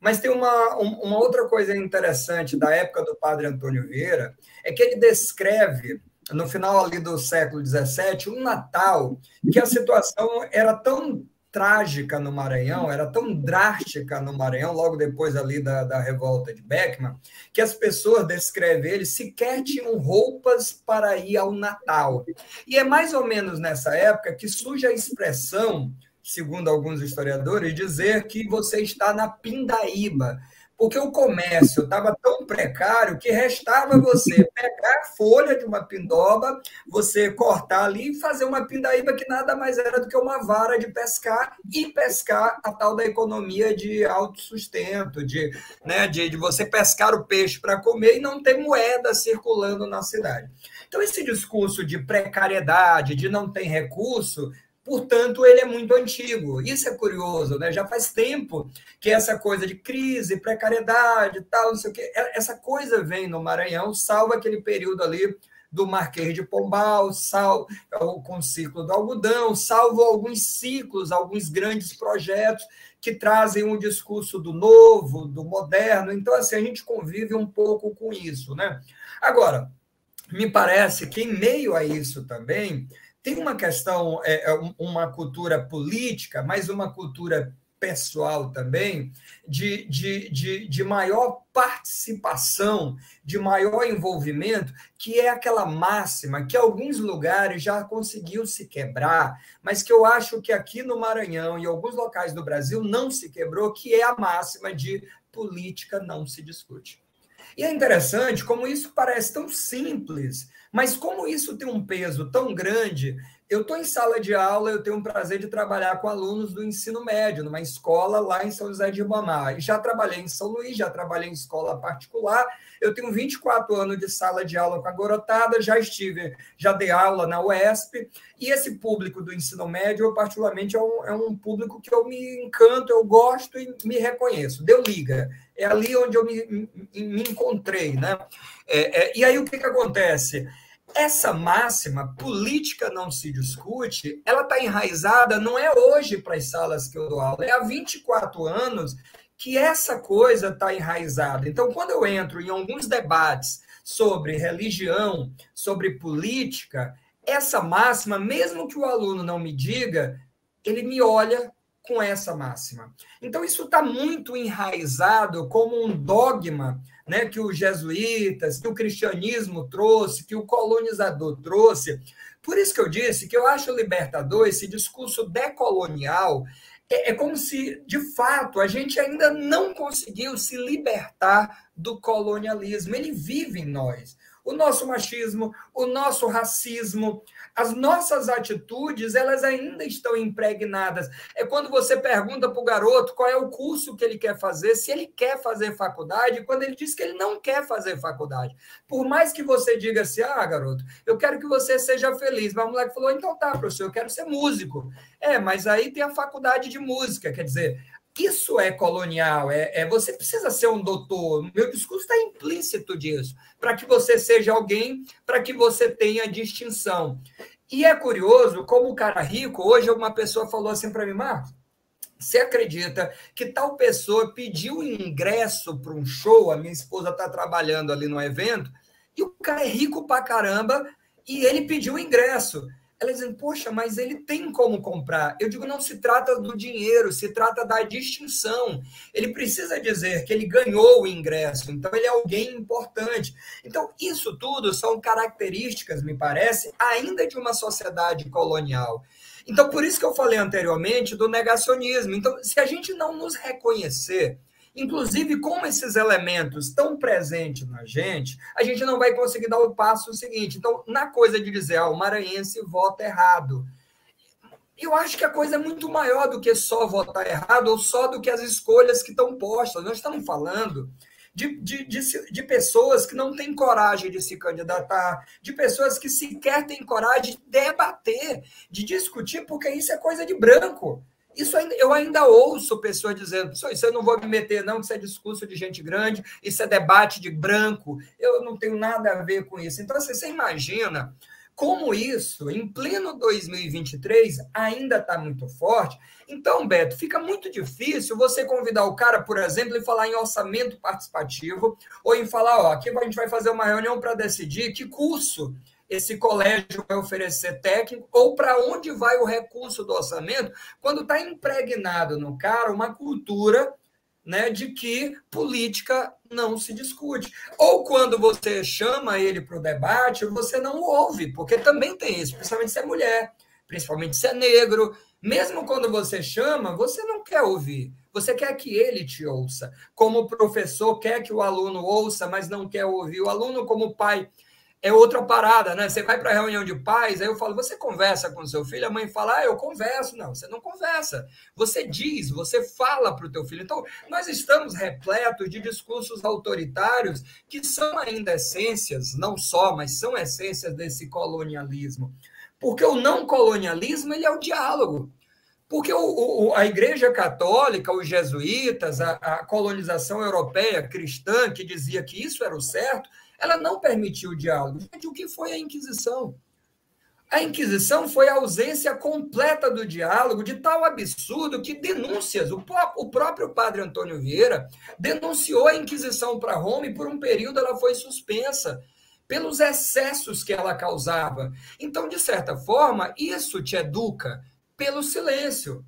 Mas tem uma, uma outra coisa interessante da época do padre Antônio Vieira, é que ele descreve no final ali do século XVII, um Natal que a situação era tão trágica no Maranhão, era tão drástica no Maranhão, logo depois ali da, da revolta de Beckman, que as pessoas descrevem ele sequer tinham roupas para ir ao Natal. E é mais ou menos nessa época que surge a expressão, segundo alguns historiadores, dizer que você está na pindaíba, porque o comércio estava tão precário que restava você pegar a folha de uma pindoba, você cortar ali e fazer uma pindaíba que nada mais era do que uma vara de pescar e pescar a tal da economia de autossustento, de, né, de, de você pescar o peixe para comer e não ter moeda circulando na cidade. Então, esse discurso de precariedade, de não ter recurso, portanto, ele é muito antigo. Isso é curioso, né? Já faz tempo que essa coisa de crise, precariedade, tal, não sei o quê, é, essa coisa vem no Maranhão, salvo aquele período ali do Marquês de Pombal, salvo com o ciclo do algodão, salvo alguns ciclos, alguns grandes projetos que trazem um discurso do novo, do moderno. Então, assim, a gente convive um pouco com isso, né? Agora, me parece que em meio a isso também tem uma questão, é, é uma cultura política, mas uma cultura pessoal também, de, de, de, de, maior participação, de maior envolvimento, que é aquela máxima que alguns lugares já conseguiu se quebrar, mas que eu acho que aqui no Maranhão e alguns locais do Brasil não se quebrou, que é a máxima de política não se discute. E é interessante como isso parece tão simples, mas como isso tem um peso tão grande, eu estou em sala de aula, eu tenho o prazer de trabalhar com alunos do ensino médio, numa escola lá em São José de Ribamar. Já trabalhei em São Luís, já trabalhei em escola particular. Eu tenho 24 anos de sala de aula com a garotada, já estive, já dei aula na UESP. E esse público do ensino médio, eu particularmente, é um, é um público que eu me encanto, eu gosto e me reconheço. Deu liga. É ali onde eu me, me, me encontrei, né? É, é, e aí o que, que acontece? Essa máxima, política não se discute, ela está enraizada, não é hoje para as salas que eu dou aula, é há 24 anos que essa coisa está enraizada. Então, quando eu entro em alguns debates sobre religião, sobre política, essa máxima, mesmo que o aluno não me diga, ele me olha com essa máxima. Então, isso está muito enraizado como um dogma né, que os jesuítas, que o cristianismo trouxe, que o colonizador trouxe. Por isso que eu disse que eu acho libertador esse discurso decolonial. É, é como se, de fato, a gente ainda não conseguiu se libertar do colonialismo. Ele vive em nós. o nosso machismo, o nosso racismo, as nossas atitudes, elas ainda estão impregnadas. É quando você pergunta para o garoto qual é o curso que ele quer fazer, se ele quer fazer faculdade, quando ele diz que ele não quer fazer faculdade. Por mais que você diga assim, ah, garoto, eu quero que você seja feliz. Mas o moleque falou, então tá, professor, eu quero ser músico. É, mas aí tem a faculdade de música, quer dizer, isso é colonial, é, é, você precisa ser um doutor. Meu discurso está implícito disso, para que você seja alguém, para que você tenha distinção. E é curioso como o cara rico, hoje uma pessoa falou assim para mim, Marcos, você acredita que tal pessoa pediu ingresso para um show? A minha esposa está trabalhando ali no evento, e o cara é rico pra caramba e ele pediu ingresso. Ela dizendo, poxa, mas ele tem como comprar. Eu digo, não se trata do dinheiro, se trata da distinção. Ele precisa dizer que ele ganhou o ingresso, então ele é alguém importante. Então, isso tudo são características, me parece, ainda de uma sociedade colonial. Então, por isso que eu falei anteriormente do negacionismo. Então, se a gente não nos reconhecer Inclusive, como esses elementos estão presentes na gente, a gente não vai conseguir dar o passo seguinte. Então, na coisa de dizer, ah, o maranhense vota errado, eu acho que a coisa é muito maior do que só votar errado ou só do que as escolhas que estão postas. Nós estamos falando de, de, de, de, pessoas que não têm coragem de se candidatar, de pessoas que sequer têm coragem de debater, de discutir, porque isso é coisa de branco. Isso ainda, eu ainda ouço pessoas dizendo: Isso eu não vou me meter, não, isso é discurso de gente grande, isso é debate de branco, eu não tenho nada a ver com isso. Então, assim, você imagina como isso, em pleno 2023, ainda está muito forte. Então, Beto, fica muito difícil você convidar o cara, por exemplo, e falar em orçamento participativo, ou em falar: Ó, aqui a gente vai fazer uma reunião para decidir que curso esse colégio vai oferecer técnico ou para onde vai o recurso do orçamento, quando está impregnado no cara uma cultura né, de que política não se discute. Ou quando você chama ele para o debate, você não ouve, porque também tem isso, principalmente se é mulher, principalmente se é negro. Mesmo quando você chama, você não quer ouvir. Você quer que ele te ouça. Como professor quer que o aluno ouça, mas não quer ouvir. O aluno, como pai, é outra parada, né? Você vai para reunião de pais, aí eu falo, você conversa com seu filho? A mãe fala, ah, eu converso. Não, você não conversa. Você diz, você fala para o teu filho. Então, nós estamos repletos de discursos autoritários que são ainda essências, não só, mas são essências desse colonialismo. Porque o não colonialismo, ele é o diálogo. Porque o, o, a Igreja Católica, os jesuítas, a, a colonização europeia cristã, que dizia que isso era o certo, ela não permitiu o diálogo. Gente, o que foi a Inquisição? A Inquisição foi a ausência completa do diálogo, de tal absurdo que denúncias, o, o próprio padre Antônio Vieira denunciou a Inquisição para Roma e por um período ela foi suspensa pelos excessos que ela causava. Então, de certa forma, isso te educa pelo silêncio.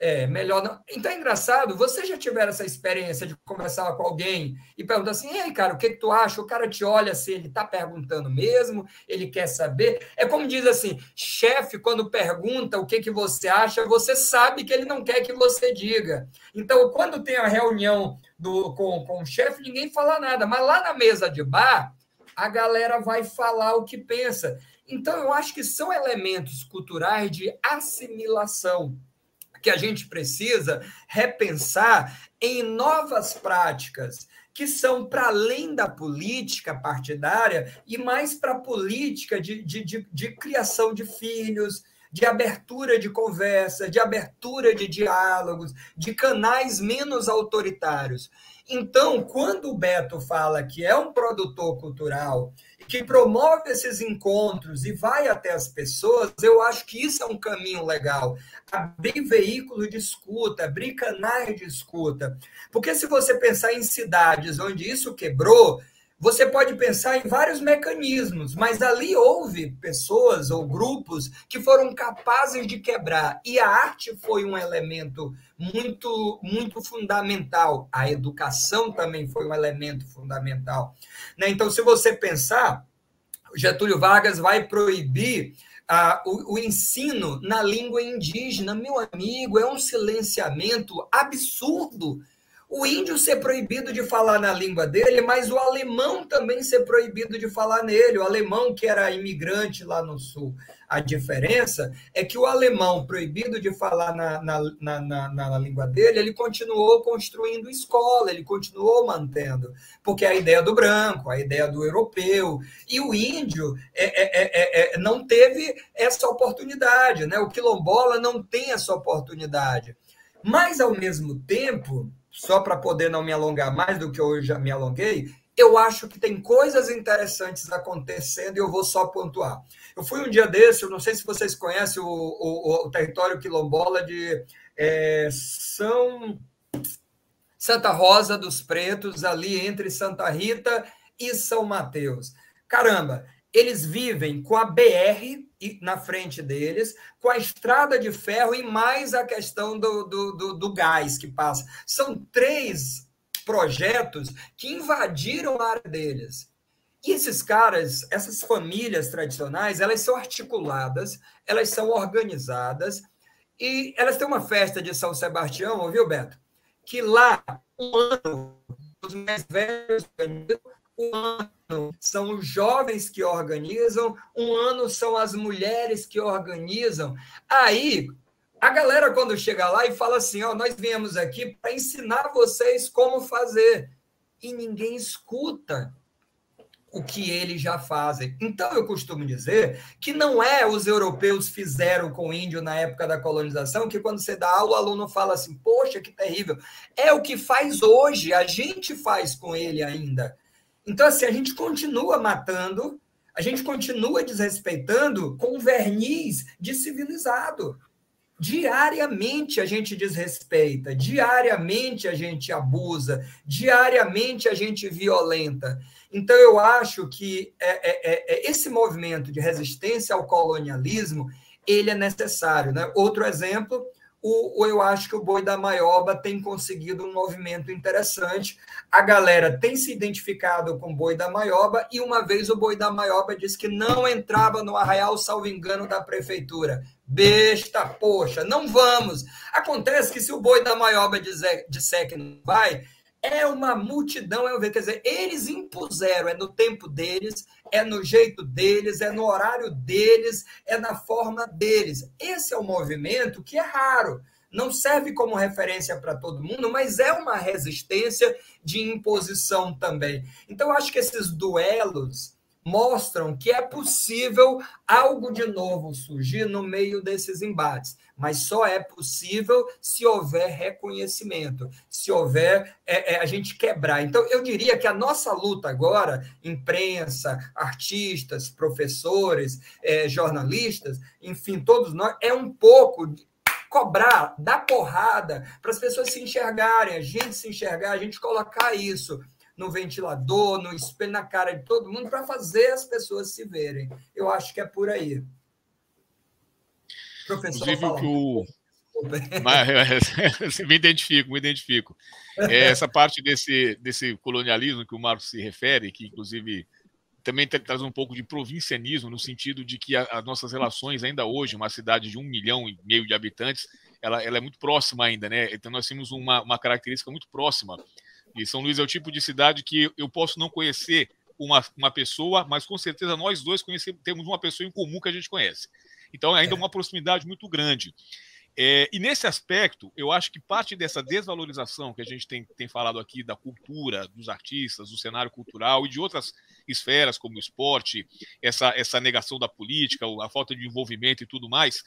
É, melhor não. Então é engraçado, você já tiver essa experiência de conversar com alguém e perguntar assim: ei, cara, o que, que tu acha? O cara te olha assim, ele está perguntando mesmo, ele quer saber. É como diz assim: chefe, quando pergunta o que, que você acha, você sabe que ele não quer que você diga. Então, quando tem a reunião do, com, com o chefe, ninguém fala nada, mas lá na mesa de bar, a galera vai falar o que pensa. Então, eu acho que são elementos culturais de assimilação que a gente precisa repensar em novas práticas que são para além da política partidária e mais para a política de, de, de, de, criação de filhos, de abertura de conversa, de abertura de diálogos, de canais menos autoritários. Então, quando o Beto fala que é um produtor cultural que promove esses encontros e vai até as pessoas, eu acho que isso é um caminho legal. Abrir veículo de escuta, abrir canais de escuta. Porque se você pensar em cidades onde isso quebrou, você pode pensar em vários mecanismos, mas ali houve pessoas ou grupos que foram capazes de quebrar. E a arte foi um elemento muito, muito fundamental. A educação também foi um elemento fundamental. Né? Então, se você pensar, Getúlio Vargas vai proibir ah, o, o, ensino na língua indígena. Meu amigo, é um silenciamento absurdo o índio ser proibido de falar na língua dele, mas o alemão também ser proibido de falar nele, o alemão que era imigrante lá no sul. A diferença é que o alemão, proibido de falar na, na, na, na, língua dele, ele continuou construindo escola, ele continuou mantendo, porque é a ideia do branco, a ideia do europeu, e o índio é, é, é, é, não teve essa oportunidade, né? o quilombola não tem essa oportunidade. Mas, ao mesmo tempo, só para poder não me alongar mais do que eu já me alonguei, eu acho que tem coisas interessantes acontecendo e eu vou só pontuar. Eu fui um dia desse, eu não sei se vocês conhecem o, o, o território quilombola de é, São Santa Rosa dos Pretos, ali entre Santa Rita e São Mateus. Caramba, eles vivem com a BR na frente deles, com a estrada de ferro e mais a questão do, do, do, do gás que passa. São três projetos que invadiram a área deles. E esses caras, essas famílias tradicionais, elas são articuladas, elas são organizadas, e elas têm uma festa de São Sebastião, ouviu, Beto? Que lá, um ano, os mais velhos um ano são os jovens que organizam, um ano são as mulheres que organizam. Aí, a galera, quando chega lá e fala assim: Ó, nós viemos aqui para ensinar vocês como fazer, e ninguém escuta o que eles já fazem. Então, eu costumo dizer que não é os europeus fizeram com o índio na época da colonização, que quando você dá aula, o aluno fala assim: Poxa, que terrível. É o que faz hoje, a gente faz com ele ainda. Então, assim, a gente continua matando, a gente continua desrespeitando com verniz de civilizado. Diariamente a gente desrespeita, diariamente a gente abusa, diariamente a gente violenta. Então, eu acho que é, é, é, é, esse movimento de resistência ao colonialismo ele é necessário. Né? Outro exemplo, o, eu acho que o Boi da Maioba tem conseguido um movimento interessante. A galera tem se identificado com o Boi da Maioba e uma vez o Boi da Maioba disse que não entrava no arraial, salvo engano, da prefeitura. Besta, poxa, não vamos. Acontece que se o boi da maioba disser, disser que não vai, é uma multidão, é ver, quer dizer, eles impuseram, é no tempo deles, é no jeito deles, é no horário deles, é na forma deles. Esse é o um movimento que é raro. Não serve como referência para todo mundo, mas é uma resistência de imposição também. Então, acho que esses duelos mostram que é possível algo de novo surgir no meio desses embates, mas só é possível se houver reconhecimento, se houver é, é, a gente quebrar. Então, eu diria que a nossa luta agora, imprensa, artistas, professores, é, jornalistas, enfim, todos nós, é um pouco cobrar, dar porrada para as pessoas se enxergarem, a gente se enxergar, a gente colocar isso no ventilador, no espelho, na cara de todo mundo, para fazer as pessoas se verem. Eu acho que é por aí. Professor, Inclusive, o... Mas, me identifico, me identifico. É, essa parte desse, desse colonialismo que o Marcos se refere, que inclusive também traz um pouco de provincianismo, no sentido de que as nossas relações, ainda hoje, uma cidade de um milhão e meio de habitantes, ela, ela é muito próxima ainda, né? Então nós temos uma, uma característica muito próxima e São Luís é o tipo de cidade que eu posso não conhecer uma, uma pessoa, mas com certeza nós dois conhecemos, temos uma pessoa em comum que a gente conhece. Então, ainda é uma proximidade muito grande. É, e nesse aspecto, eu acho que parte dessa desvalorização que a gente tem, tem falado aqui da cultura, dos artistas, do cenário cultural e de outras esferas, como o esporte, essa, essa negação da política, a falta de envolvimento e tudo mais,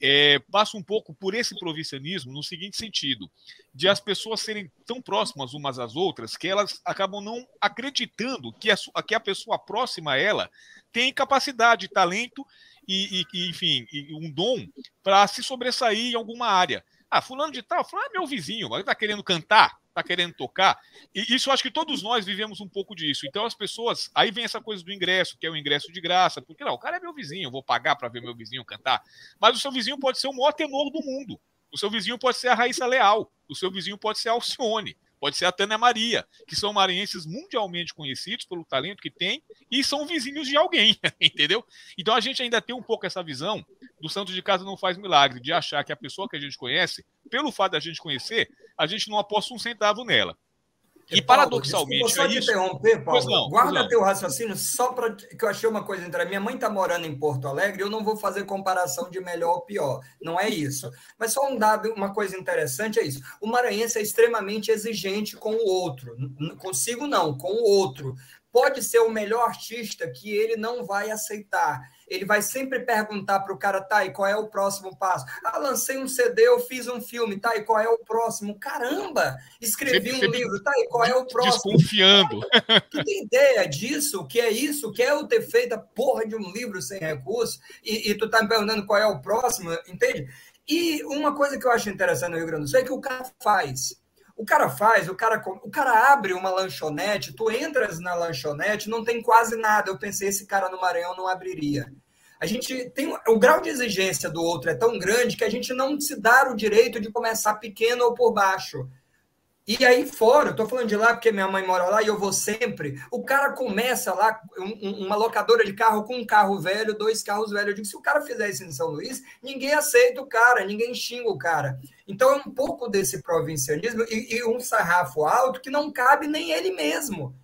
é, passa um pouco por esse provincianismo no seguinte sentido: de as pessoas serem tão próximas umas às outras que elas acabam não acreditando que a, que a pessoa próxima a ela tem capacidade, talento e, e enfim, e um dom para se sobressair em alguma área. Ah, fulano de tal, fulano é meu vizinho, mas está querendo cantar, está querendo tocar. E isso acho que todos nós vivemos um pouco disso. Então as pessoas. Aí vem essa coisa do ingresso, que é o ingresso de graça, porque não, o cara é meu vizinho, eu vou pagar para ver meu vizinho cantar. Mas o seu vizinho pode ser o maior tenor do mundo. O seu vizinho pode ser a Raíssa Leal. O seu vizinho pode ser a Alcione pode ser a Tânia Maria, que são maranhenses mundialmente conhecidos pelo talento que têm e são vizinhos de alguém, entendeu? Então a gente ainda tem um pouco essa visão do santo de casa não faz milagre, de achar que a pessoa que a gente conhece, pelo fato da gente conhecer, a gente não aposta um centavo nela. E paradoxalmente. Desculpa, só é te interromper, Paulo. Não, Guarda não. teu raciocínio só para que eu achei uma coisa entre. Minha mãe está morando em Porto Alegre, eu não vou fazer comparação de melhor ou pior. Não é isso. Mas só um dado, uma coisa interessante é isso. O maranhense é extremamente exigente com o outro. Consigo não, com o outro. Pode ser o melhor artista que ele não vai aceitar ele vai sempre perguntar para o cara, tá, e qual é o próximo passo? Ah, lancei um CD, eu fiz um filme, tá, e qual é o próximo? Caramba, escrevi sempre, um sempre livro, tá, e qual é o próximo? Desconfiando. Tu tem ideia disso? O que é isso? O que é eu ter feito a porra de um livro sem recurso? E, e tu tá me perguntando qual é o próximo, entende? E uma coisa que eu acho interessante no Rio Grande do Sul é que o cara faz. O cara faz, o cara, o cara abre uma lanchonete, tu entras na lanchonete, não tem quase nada. Eu pensei, esse cara no Maranhão não abriria. A gente tem o grau de exigência do outro é tão grande que a gente não se dá o direito de começar pequeno ou por baixo. E aí fora, eu tô falando de lá porque minha mãe mora lá e eu vou sempre. O cara começa lá, um, uma locadora de carro com um carro velho, dois carros velhos. Eu digo, se o cara fizer isso em São Luís, ninguém aceita o cara, ninguém xinga o cara. Então é um pouco desse provincianismo e, e um sarrafo alto que não cabe nem ele mesmo.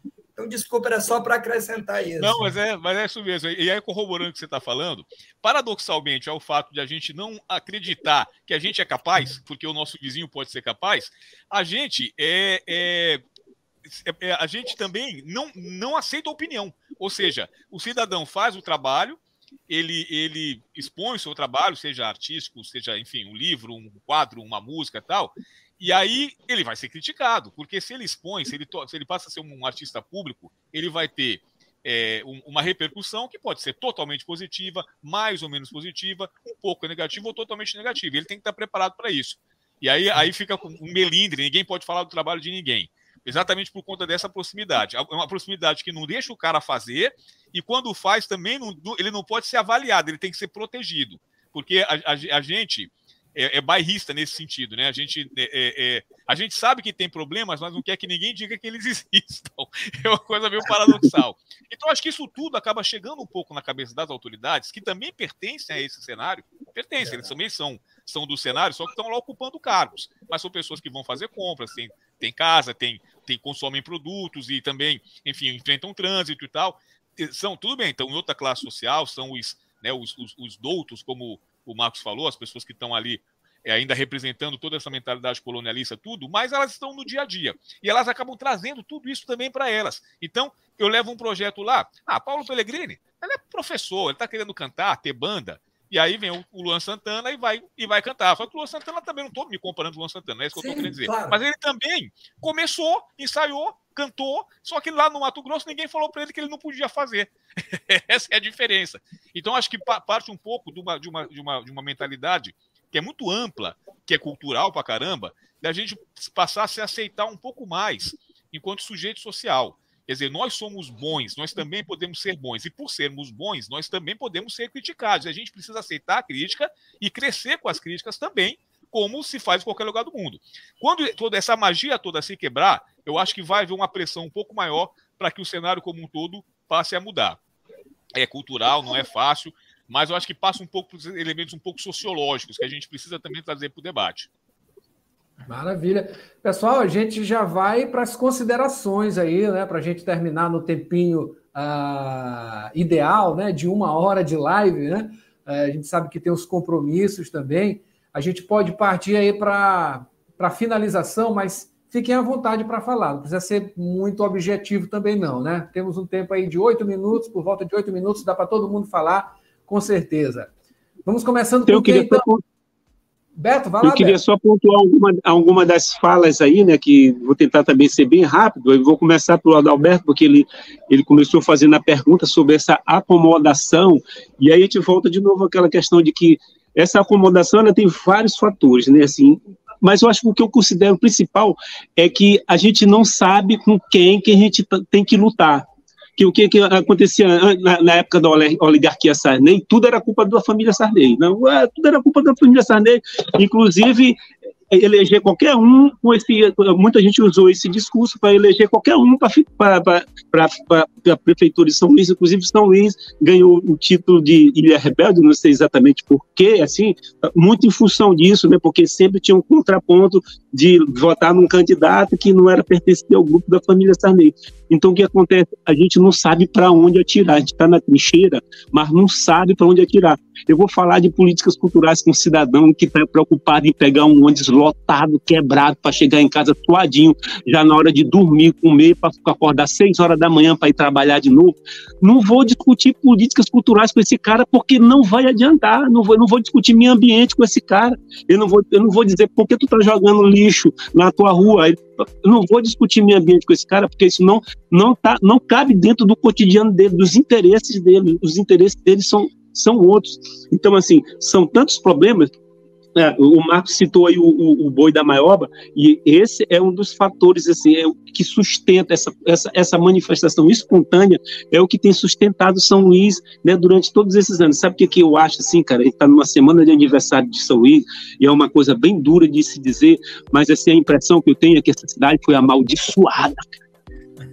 Então, desculpa, era só para acrescentar isso. Não, mas é, mas é isso mesmo. E aí, corroborando o que você está falando, paradoxalmente, é o fato de a gente não acreditar que a gente é capaz, porque o nosso vizinho pode ser capaz, a gente é, é, é, é a gente também não, não aceita opinião. Ou seja, o cidadão faz o trabalho, ele, ele expõe o seu trabalho, seja artístico, seja, enfim, um livro, um quadro, uma música tal, e aí ele vai ser criticado, porque se ele expõe, se ele, se ele passa a ser um artista público, ele vai ter é, um, uma repercussão que pode ser totalmente positiva, mais ou menos positiva, um pouco negativa ou totalmente negativa. Ele tem que estar preparado para isso. E aí, aí fica um melindre, ninguém pode falar do trabalho de ninguém. Exatamente por conta dessa proximidade. É uma proximidade que não deixa o cara fazer, e quando faz também, não, ele não pode ser avaliado, ele tem que ser protegido. Porque a, a, a gente é, é bairrista nesse sentido, né? A gente, é, é, é, a gente sabe que tem problemas, mas não quer que ninguém diga que eles existam. É uma coisa meio paradoxal. Então, acho que isso tudo acaba chegando um pouco na cabeça das autoridades, que também pertencem a esse cenário. Pertencem, eles também são, são do cenário, só que estão lá ocupando cargos. Mas são pessoas que vão fazer compras, tem, tem casa, tem, tem consomem produtos e também, enfim, enfrentam trânsito e tal. São, tudo bem, então, em outra classe social, são os, né, os, os, os doutos, como o Marcos falou, as pessoas que estão ali é, ainda representando toda essa mentalidade colonialista, tudo, mas elas estão no dia a dia. E elas acabam trazendo tudo isso também para elas. Então, eu levo um projeto lá. Ah, Paulo Pellegrini, ele é professor, ele está querendo cantar, ter banda. E aí vem o Luan Santana e vai, e vai cantar. Só que o Luan Santana também não estou me comparando com o Luan Santana, é isso que Sim, eu estou querendo dizer. Claro. Mas ele também começou, ensaiou, cantou, só que lá no Mato Grosso ninguém falou para ele que ele não podia fazer. Essa é a diferença. Então acho que parte um pouco de uma, de uma, de uma, de uma mentalidade que é muito ampla, que é cultural pra caramba, da gente passar a se aceitar um pouco mais enquanto sujeito social. Quer dizer, nós somos bons, nós também podemos ser bons. E por sermos bons, nós também podemos ser criticados. A gente precisa aceitar a crítica e crescer com as críticas também, como se faz em qualquer lugar do mundo. Quando toda essa magia toda se quebrar, eu acho que vai haver uma pressão um pouco maior para que o cenário como um todo passe a mudar. É cultural, não é fácil, mas eu acho que passa um pouco por elementos um pouco sociológicos que a gente precisa também trazer para o debate. Maravilha. Pessoal, a gente já vai para as considerações aí, né? Para a gente terminar no tempinho uh, ideal, né? De uma hora de live, né? Uh, a gente sabe que tem os compromissos também. A gente pode partir aí para a finalização, mas fiquem à vontade para falar. Não precisa ser muito objetivo também, não, né? Temos um tempo aí de oito minutos, por volta de oito minutos, dá para todo mundo falar com certeza. Vamos começando com quem, então? Beto, vai lá, Eu queria Beto. só pontuar alguma, alguma das falas aí, né, que vou tentar também ser bem rápido, eu vou começar pelo Adalberto, porque ele, ele começou fazendo a pergunta sobre essa acomodação, e aí a gente volta de novo àquela questão de que essa acomodação ela tem vários fatores, né, assim, mas eu acho que o que eu considero principal é que a gente não sabe com quem que a gente tem que lutar que o que, que acontecia na, na, época da oligarquia Sarney, tudo era culpa da família Sarney. Não, é, tudo era culpa da família Sarney. Inclusive, eleger qualquer um com esse. Muita gente usou esse discurso para eleger qualquer um para a prefeitura de São Luís, inclusive São Luís ganhou o título de Ilha Rebelde, não sei exatamente porquê, assim, muito em função disso, né, porque sempre tinha um contraponto de votar num candidato que não era pertencer ao grupo da família Sarney. Então, o que acontece? A gente não sabe para onde atirar. A gente está na trincheira, mas não sabe para onde atirar. Eu vou falar de políticas culturais com um cidadão que está preocupado em pegar um ônibus lotado, quebrado, para chegar em casa suadinho, já na hora de dormir, comer, para acordar seis horas da manhã para ir trabalhar de novo. Não vou discutir políticas culturais com esse cara, porque não vai adiantar. Não vou, não vou discutir meio ambiente com esse cara. Eu não vou, eu não vou dizer por que tu está jogando lixo na tua rua. Eu não vou discutir meio ambiente com esse cara, porque isso não, não, tá, não cabe dentro do cotidiano dele, dos interesses dele. Os interesses dele são são outros. Então, assim, são tantos problemas. É, o Marcos citou aí o, o, o, boi da maioba, e esse é um dos fatores assim, é que sustenta essa, essa, essa manifestação espontânea, é o que tem sustentado São Luís né, durante todos esses anos. Sabe o que, que eu acho assim, cara? Ele está numa semana de aniversário de São Luís, e é uma coisa bem dura de se dizer, mas assim, a impressão que eu tenho é que essa cidade foi amaldiçoada,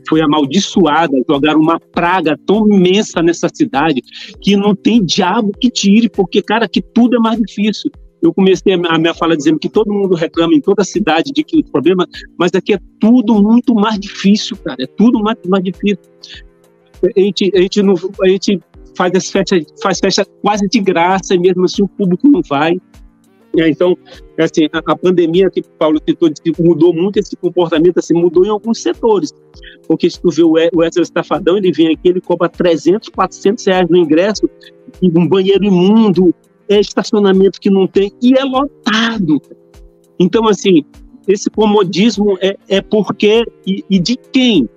foi amaldiçoada, jogaram uma praga tão imensa nessa cidade que não tem diabo que tire, porque, cara, que tudo é mais difícil. Eu comecei a minha fala dizendo que todo mundo reclama em toda a cidade de que o problema, mas aqui é tudo muito mais difícil, cara, é tudo mais, mais difícil. A gente, a gente, não, a gente faz as festas, faz festa quase de graça e mesmo assim o público não vai. É, então, assim, a, a, pandemia que o Paulo citou mudou muito esse comportamento, assim, mudou em alguns setores. Porque se tu vê o Wesley Estafadão, ele vem aqui, ele cobra 300, 400 reais no ingresso, um banheiro imundo, é estacionamento que não tem, e é lotado. Então, assim, esse comodismo é, é porque e, e de quem?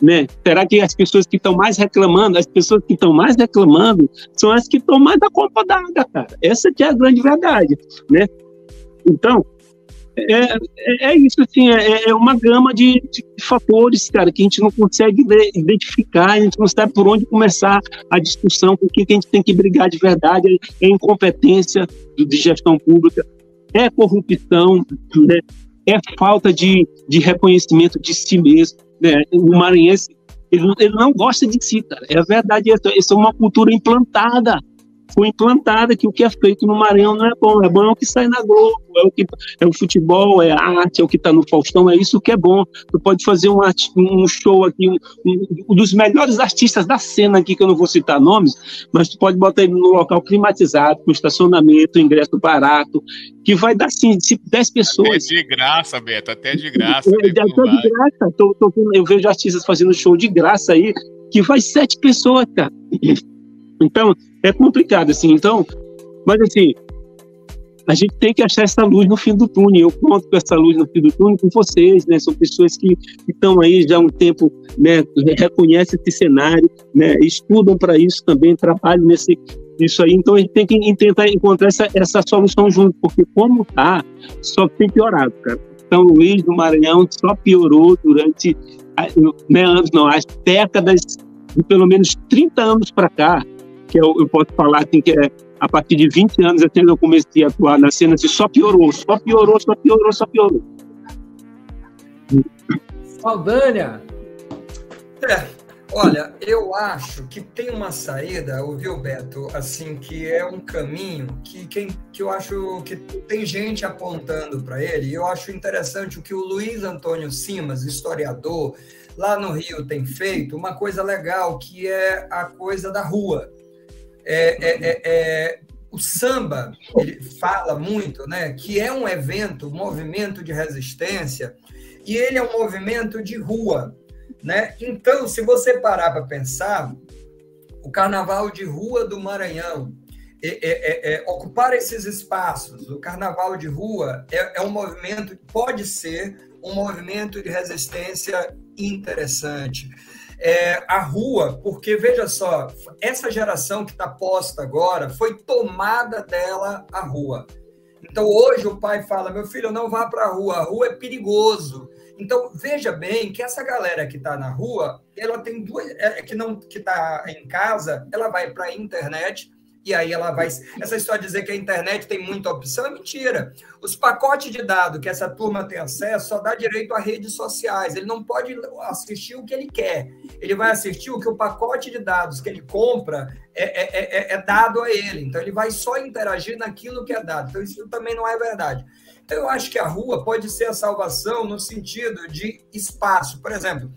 Né? Será que as pessoas que estão mais reclamando, as pessoas que estão mais reclamando, são as que estão mais da culpa d'água, cara? Essa que é a grande verdade, né? Então, é, é, é isso, assim, é, é uma gama de, de, fatores, cara, que a gente não consegue identificar, a gente não sabe por onde começar a discussão, com o que a gente tem que brigar de verdade, é incompetência de gestão pública, é corrupção, né? é falta de, de reconhecimento de si mesmo, né? O maranhense, ele, ele não gosta de si, cara. É verdade, essa é uma cultura implantada foi implantada que o que é feito no Maranhão não é bom, é bom é o que sai na Globo, é o que é o futebol, é a arte, é o que está no Faustão, é isso que é bom. Tu pode fazer um, um show aqui, um, um, dos melhores artistas da cena aqui, que eu não vou citar nomes, mas tu pode botar ele no local climatizado, com estacionamento, ingresso barato, que vai dar assim, 10 pessoas. É de graça, Beto, até de graça. É, até de graça. Tô, tô, eu vejo artistas fazendo show de graça aí, que vai sete pessoas, cara. Então, é complicado, assim. Então, mas assim, a gente tem que achar essa luz no fim do túnel. Eu conto com essa luz no fim do túnel com vocês, né? São pessoas que estão aí já há um tempo, né? Reconhecem esse cenário, né? Estudam para isso também, trabalham nesse isso aí. Então a gente tem que tentar encontrar essa, essa solução junto, porque como tá, só tem piorado, cara. São Luís do Maranhão só piorou durante né, anos, não, as décadas de pelo menos 30 anos para cá que eu, eu posso falar assim, que é a partir de 20 anos, até eu comecei a atuar na cena, assim, só piorou, só piorou, só piorou, só piorou. Saldanha! É, olha, eu acho que tem uma saída, ouviu, Beto? Assim, que é um caminho que, quem, que eu acho que tem gente apontando para ele, e eu acho interessante o que o Luiz Antônio Simas, historiador, lá no Rio tem feito, uma coisa legal, que é a coisa da rua. É, é, é, é, o samba ele fala muito, né, que é um evento, um movimento de resistência, e ele é um movimento de rua, né? Então, se você parar para pensar, o Carnaval de Rua do Maranhão, é, é, é, ocupar esses espaços, o Carnaval de Rua é, um movimento, pode ser um movimento de resistência interessante é, a rua, porque veja só, essa geração que está posta agora foi tomada dela a rua. Então hoje o pai fala: meu filho, não vá para a rua, a rua é perigoso. Então veja bem que essa galera que está na rua, ela tem duas, é, que não que está em casa, ela vai para a internet E aí ela vai. Essa história de dizer que a internet tem muita opção é mentira. Os pacotes de dados que essa turma tem acesso só dá direito a redes sociais. Ele não pode assistir o que ele quer. Ele vai assistir o que o pacote de dados que ele compra é, é, é, é dado a ele. Então ele vai só interagir naquilo que é dado. Então isso também não é verdade. Então eu acho que a rua pode ser a salvação no sentido de espaço. Por exemplo,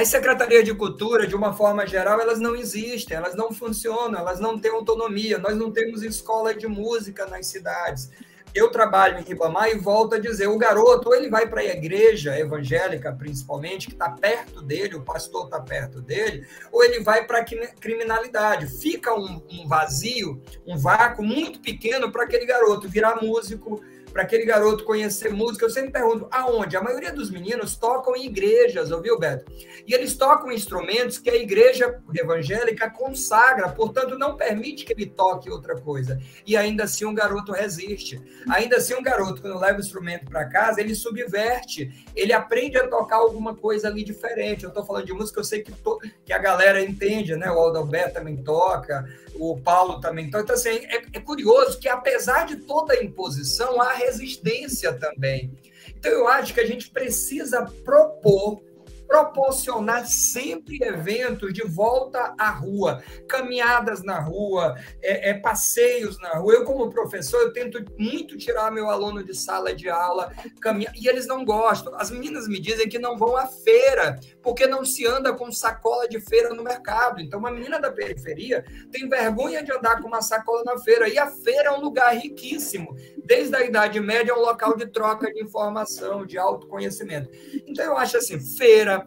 as secretarias de cultura, de uma forma geral, elas não existem, elas não funcionam, elas não têm autonomia. Nós não temos escola de música nas cidades. Eu trabalho em Ribamar e volto a dizer: o garoto, ele vai para a igreja evangélica, principalmente, que está perto dele, o pastor está perto dele, ou ele vai para a criminalidade. Fica um, um vazio, um vácuo muito pequeno para aquele garoto virar músico, para aquele garoto conhecer música. Eu sempre pergunto, aonde? A maioria dos meninos tocam em igrejas, ouviu, Beto? E eles tocam instrumentos que a igreja evangélica consagra, portanto, não permite que ele toque outra coisa. E ainda assim um garoto resiste. Ainda assim, um garoto, quando leva o instrumento para casa, ele subverte, ele aprende a tocar alguma coisa ali diferente. Eu estou falando de música, eu sei que, to... que a galera entende, né? O Aldo Alberto também toca, o Paulo também toca. Então, assim, é, é curioso que, apesar de toda a imposição, há resistência também. Então, eu acho que a gente precisa propor proporcionar sempre eventos de volta à rua, caminhadas na rua, é, é, passeios na rua. Eu, como professor, eu tento muito tirar meu aluno de sala de aula, caminhar, e eles não gostam. As meninas me dizem que não vão à feira, porque não se anda com sacola de feira no mercado. Então, uma menina da periferia tem vergonha de andar com uma sacola na feira, e a feira é um lugar riquíssimo. Desde a Idade Média, é um local de troca de informação, de autoconhecimento. Então, eu acho assim, feira,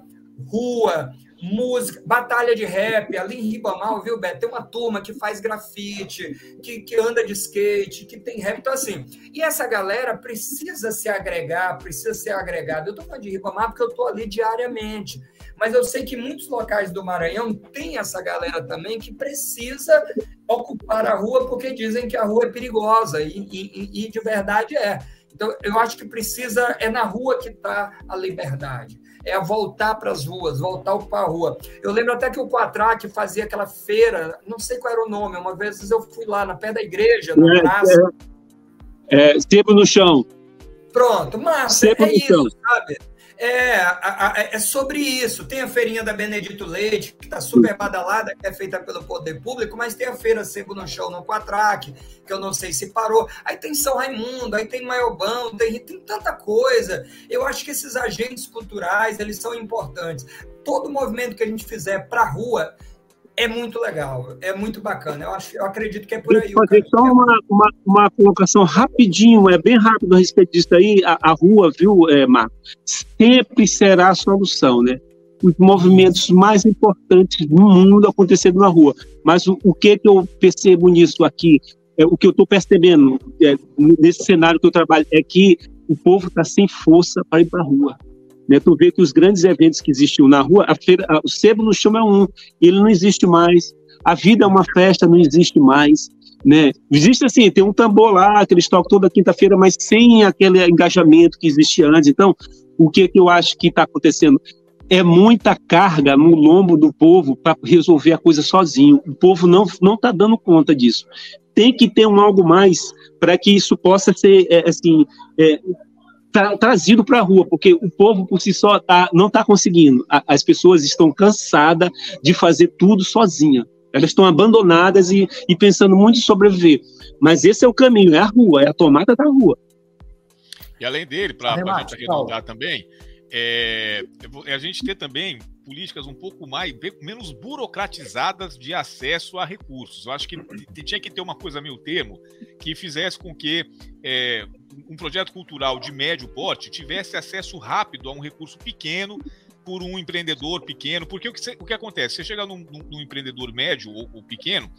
rua, música, batalha de rap, ali em Ribamar, viu, Beto? Tem uma turma que faz grafite, que, que anda de skate, que tem rap. Então, assim, e essa galera precisa se agregar, precisa ser agregada. Eu tô falando de Ribamar porque eu tô ali diariamente. Mas eu sei que muitos locais do Maranhão tem essa galera também que precisa ocupar a rua porque dizem que a rua é perigosa, e, e, e de verdade é. Então, eu acho que precisa, é na rua que está a liberdade é voltar para as ruas, voltar para a rua. Eu lembro até que o Quatraque fazia aquela feira, não sei qual era o nome, uma vez eu fui lá na pé da igreja, na é, praça. É, é, sebo no chão. Pronto, mas é isso, chão. sabe? É, a, a, é sobre isso. Tem a feirinha da Benedito Leite, que está super badalada, que é feita pelo poder público, mas tem a feira Sebo no Show no Quatraque, que eu não sei se parou. Aí tem São Raimundo, aí tem Maiobão, tem, tem tanta coisa. Eu acho que esses agentes culturais, eles são importantes. Todo movimento que a gente fizer para a rua é muito legal, é muito bacana. Eu, acho, eu acredito que é por aí. Fazer só uma, uma, uma, colocação rapidinho, é bem rápido a respeito disso aí. A, a rua, viu, é, Marco, sempre será a solução, né? Os movimentos mais importantes do mundo acontecendo na rua. Mas o, o que, que eu percebo nisso aqui, é, o que eu estou percebendo é, nesse cenário que eu trabalho, é que o povo está sem força para ir para a rua. Né? Tu vê que os grandes eventos que existiam na rua, a feira, a, o sebo no chão é um, ele não existe mais. A vida é uma festa, não existe mais. Né? Existe assim, tem um tambor lá que eles tocam toda quinta-feira, mas sem aquele engajamento que existia antes. Então, o que, que eu acho que está acontecendo? É muita carga no lombo do povo para resolver a coisa sozinho. O povo não não está dando conta disso. Tem que ter um algo mais para que isso possa ser é, assim é, tra trazido para a rua, porque o povo por si só tá, não está conseguindo. A, as pessoas estão cansadas de fazer tudo sozinha. Elas estão abandonadas e, e pensando muito em sobreviver. Mas esse é o caminho, é a rua, é a tomada da rua. E além dele, para a gente arredondar também, é, é, a gente ter também políticas um pouco mais menos burocratizadas de acesso a recursos. Eu acho que tinha que ter uma coisa meio termo que fizesse com que é, um projeto cultural de médio porte tivesse acesso rápido a um recurso pequeno por um empreendedor pequeno, porque o que, o que acontece? Você chega num, num empreendedor médio ou, ou, pequeno,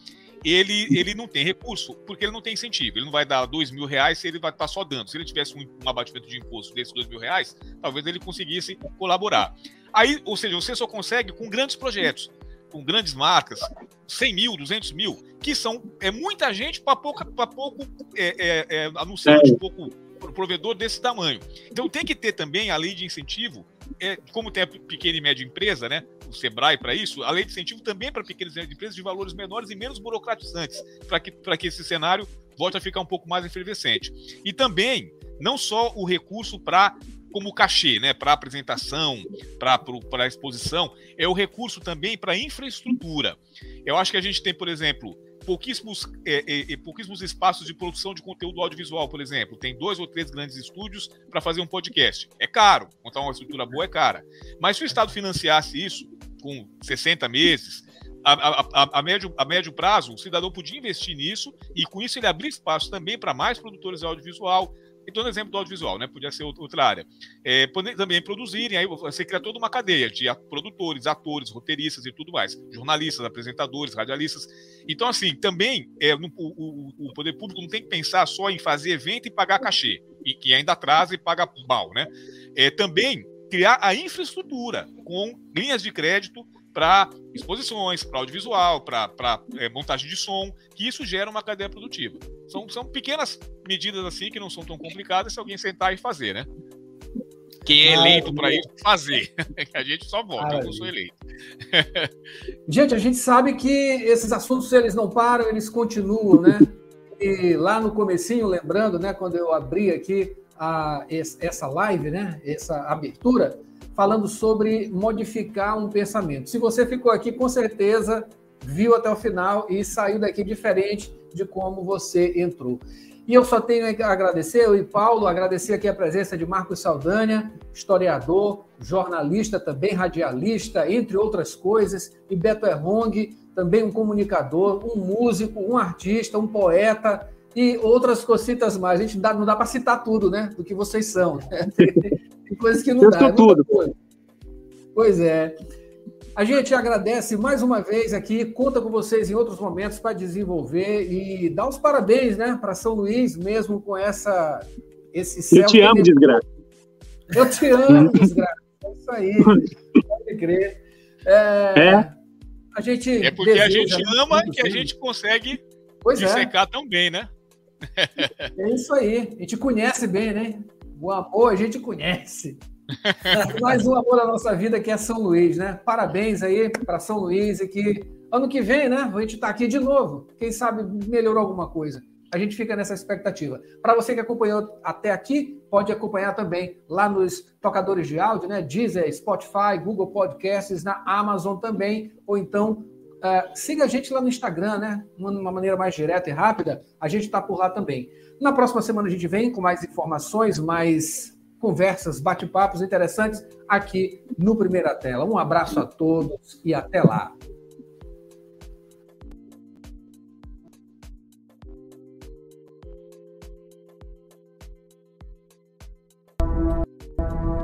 ele, ele não tem recurso, porque ele não tem incentivo. Ele não vai dar dois mil reais se ele vai estar só dando. Se ele tivesse um, um abatimento de imposto desses dois mil reais, talvez ele conseguisse colaborar. Aí, ou seja, você só consegue com grandes projetos, com grandes marcas, 100 mil, 200 mil, que são é muita gente para pouco, pouco é, é, é, anunciante, é. pouco provedor desse tamanho. Então tem que ter também a lei de incentivo é, como tem a pequena e média empresa, né? O Sebrae para isso, a lei de incentivo também para pequenas e médias empresas de valores menores e menos burocratizantes, para que, que esse cenário volte a ficar um pouco mais efervescente. E também, não só o recurso para como cachê, né, para apresentação, para exposição, é o recurso também para infraestrutura. Eu acho que a gente tem, por exemplo, pouquíssimos, é, é, é, pouquíssimos espaços de produção de conteúdo audiovisual, por exemplo. Tem dois ou três grandes estúdios para fazer um podcast. É caro, montar uma estrutura boa é cara. Mas se o Estado financiasse isso com 60 meses, a, a, a, a, médio, a médio prazo, o cidadão podia investir nisso e com isso ele abrir espaço também para mais produtores de audiovisual, então, no exemplo do audiovisual, né? Podia ser outra área. É, também produzirem, aí você cria toda uma cadeia de produtores, atores, roteiristas e tudo mais, jornalistas, apresentadores, radialistas. Então, assim, também é, no, o, o, poder público não tem que pensar só em fazer evento e pagar cachê, e que ainda atrasa e paga mal, né? É, também criar a infraestrutura com linhas de crédito para exposições, para audiovisual, para é, montagem de som, que isso gera uma cadeia produtiva. São, são pequenas medidas assim que não são tão complicadas se alguém sentar e fazer, né? Quem é eleito para isso, fazer. a gente só vota, eu não sou eleito. gente, a gente sabe que esses assuntos, eles não param, eles continuam, né? E lá no comecinho, lembrando, né, quando eu abri aqui a, essa live, né, essa abertura, falando sobre modificar um pensamento. Se você ficou aqui, com certeza viu até o final e saiu daqui diferente de como você entrou. E eu só tenho a agradecer, eu e Paulo, agradecer aqui a presença de Marcos Saldanha, historiador, jornalista, também radialista, entre outras coisas, e Beto Errong, também um comunicador, um músico, um artista, um poeta e outras cositas mais. A gente dá, não dá para citar tudo, né, do que vocês são. Tem coisas que não dá. É tudo. Pois é. A gente agradece mais uma vez aqui, conta com vocês em outros momentos para desenvolver e dar os parabéns, né, para São Luís, mesmo com essa esse céu. Eu te amo, desgraça. Eu te amo, desgraça. É isso aí. Pode crer. É, é. A gente é porque a gente ama que a gente consegue pois dissecar é. tão bem, né? É isso aí. A gente conhece bem, né? O amor a gente conhece. Mais um amor da nossa vida que é São Luís, né? Parabéns aí para São Luís e que ano que vem, né? A gente está aqui de novo. Quem sabe melhorou alguma coisa. A gente fica nessa expectativa. Para você que acompanhou até aqui, pode acompanhar também lá nos tocadores de áudio, né? Deezer, Spotify, Google Podcasts, na Amazon também, ou então uh, siga a gente lá no Instagram, né? De uma maneira mais direta e rápida, a gente está por lá também. Na próxima semana a gente vem com mais informações, mais conversas, bate-papos interessantes aqui no Primeira Tela. Um abraço a todos e até lá.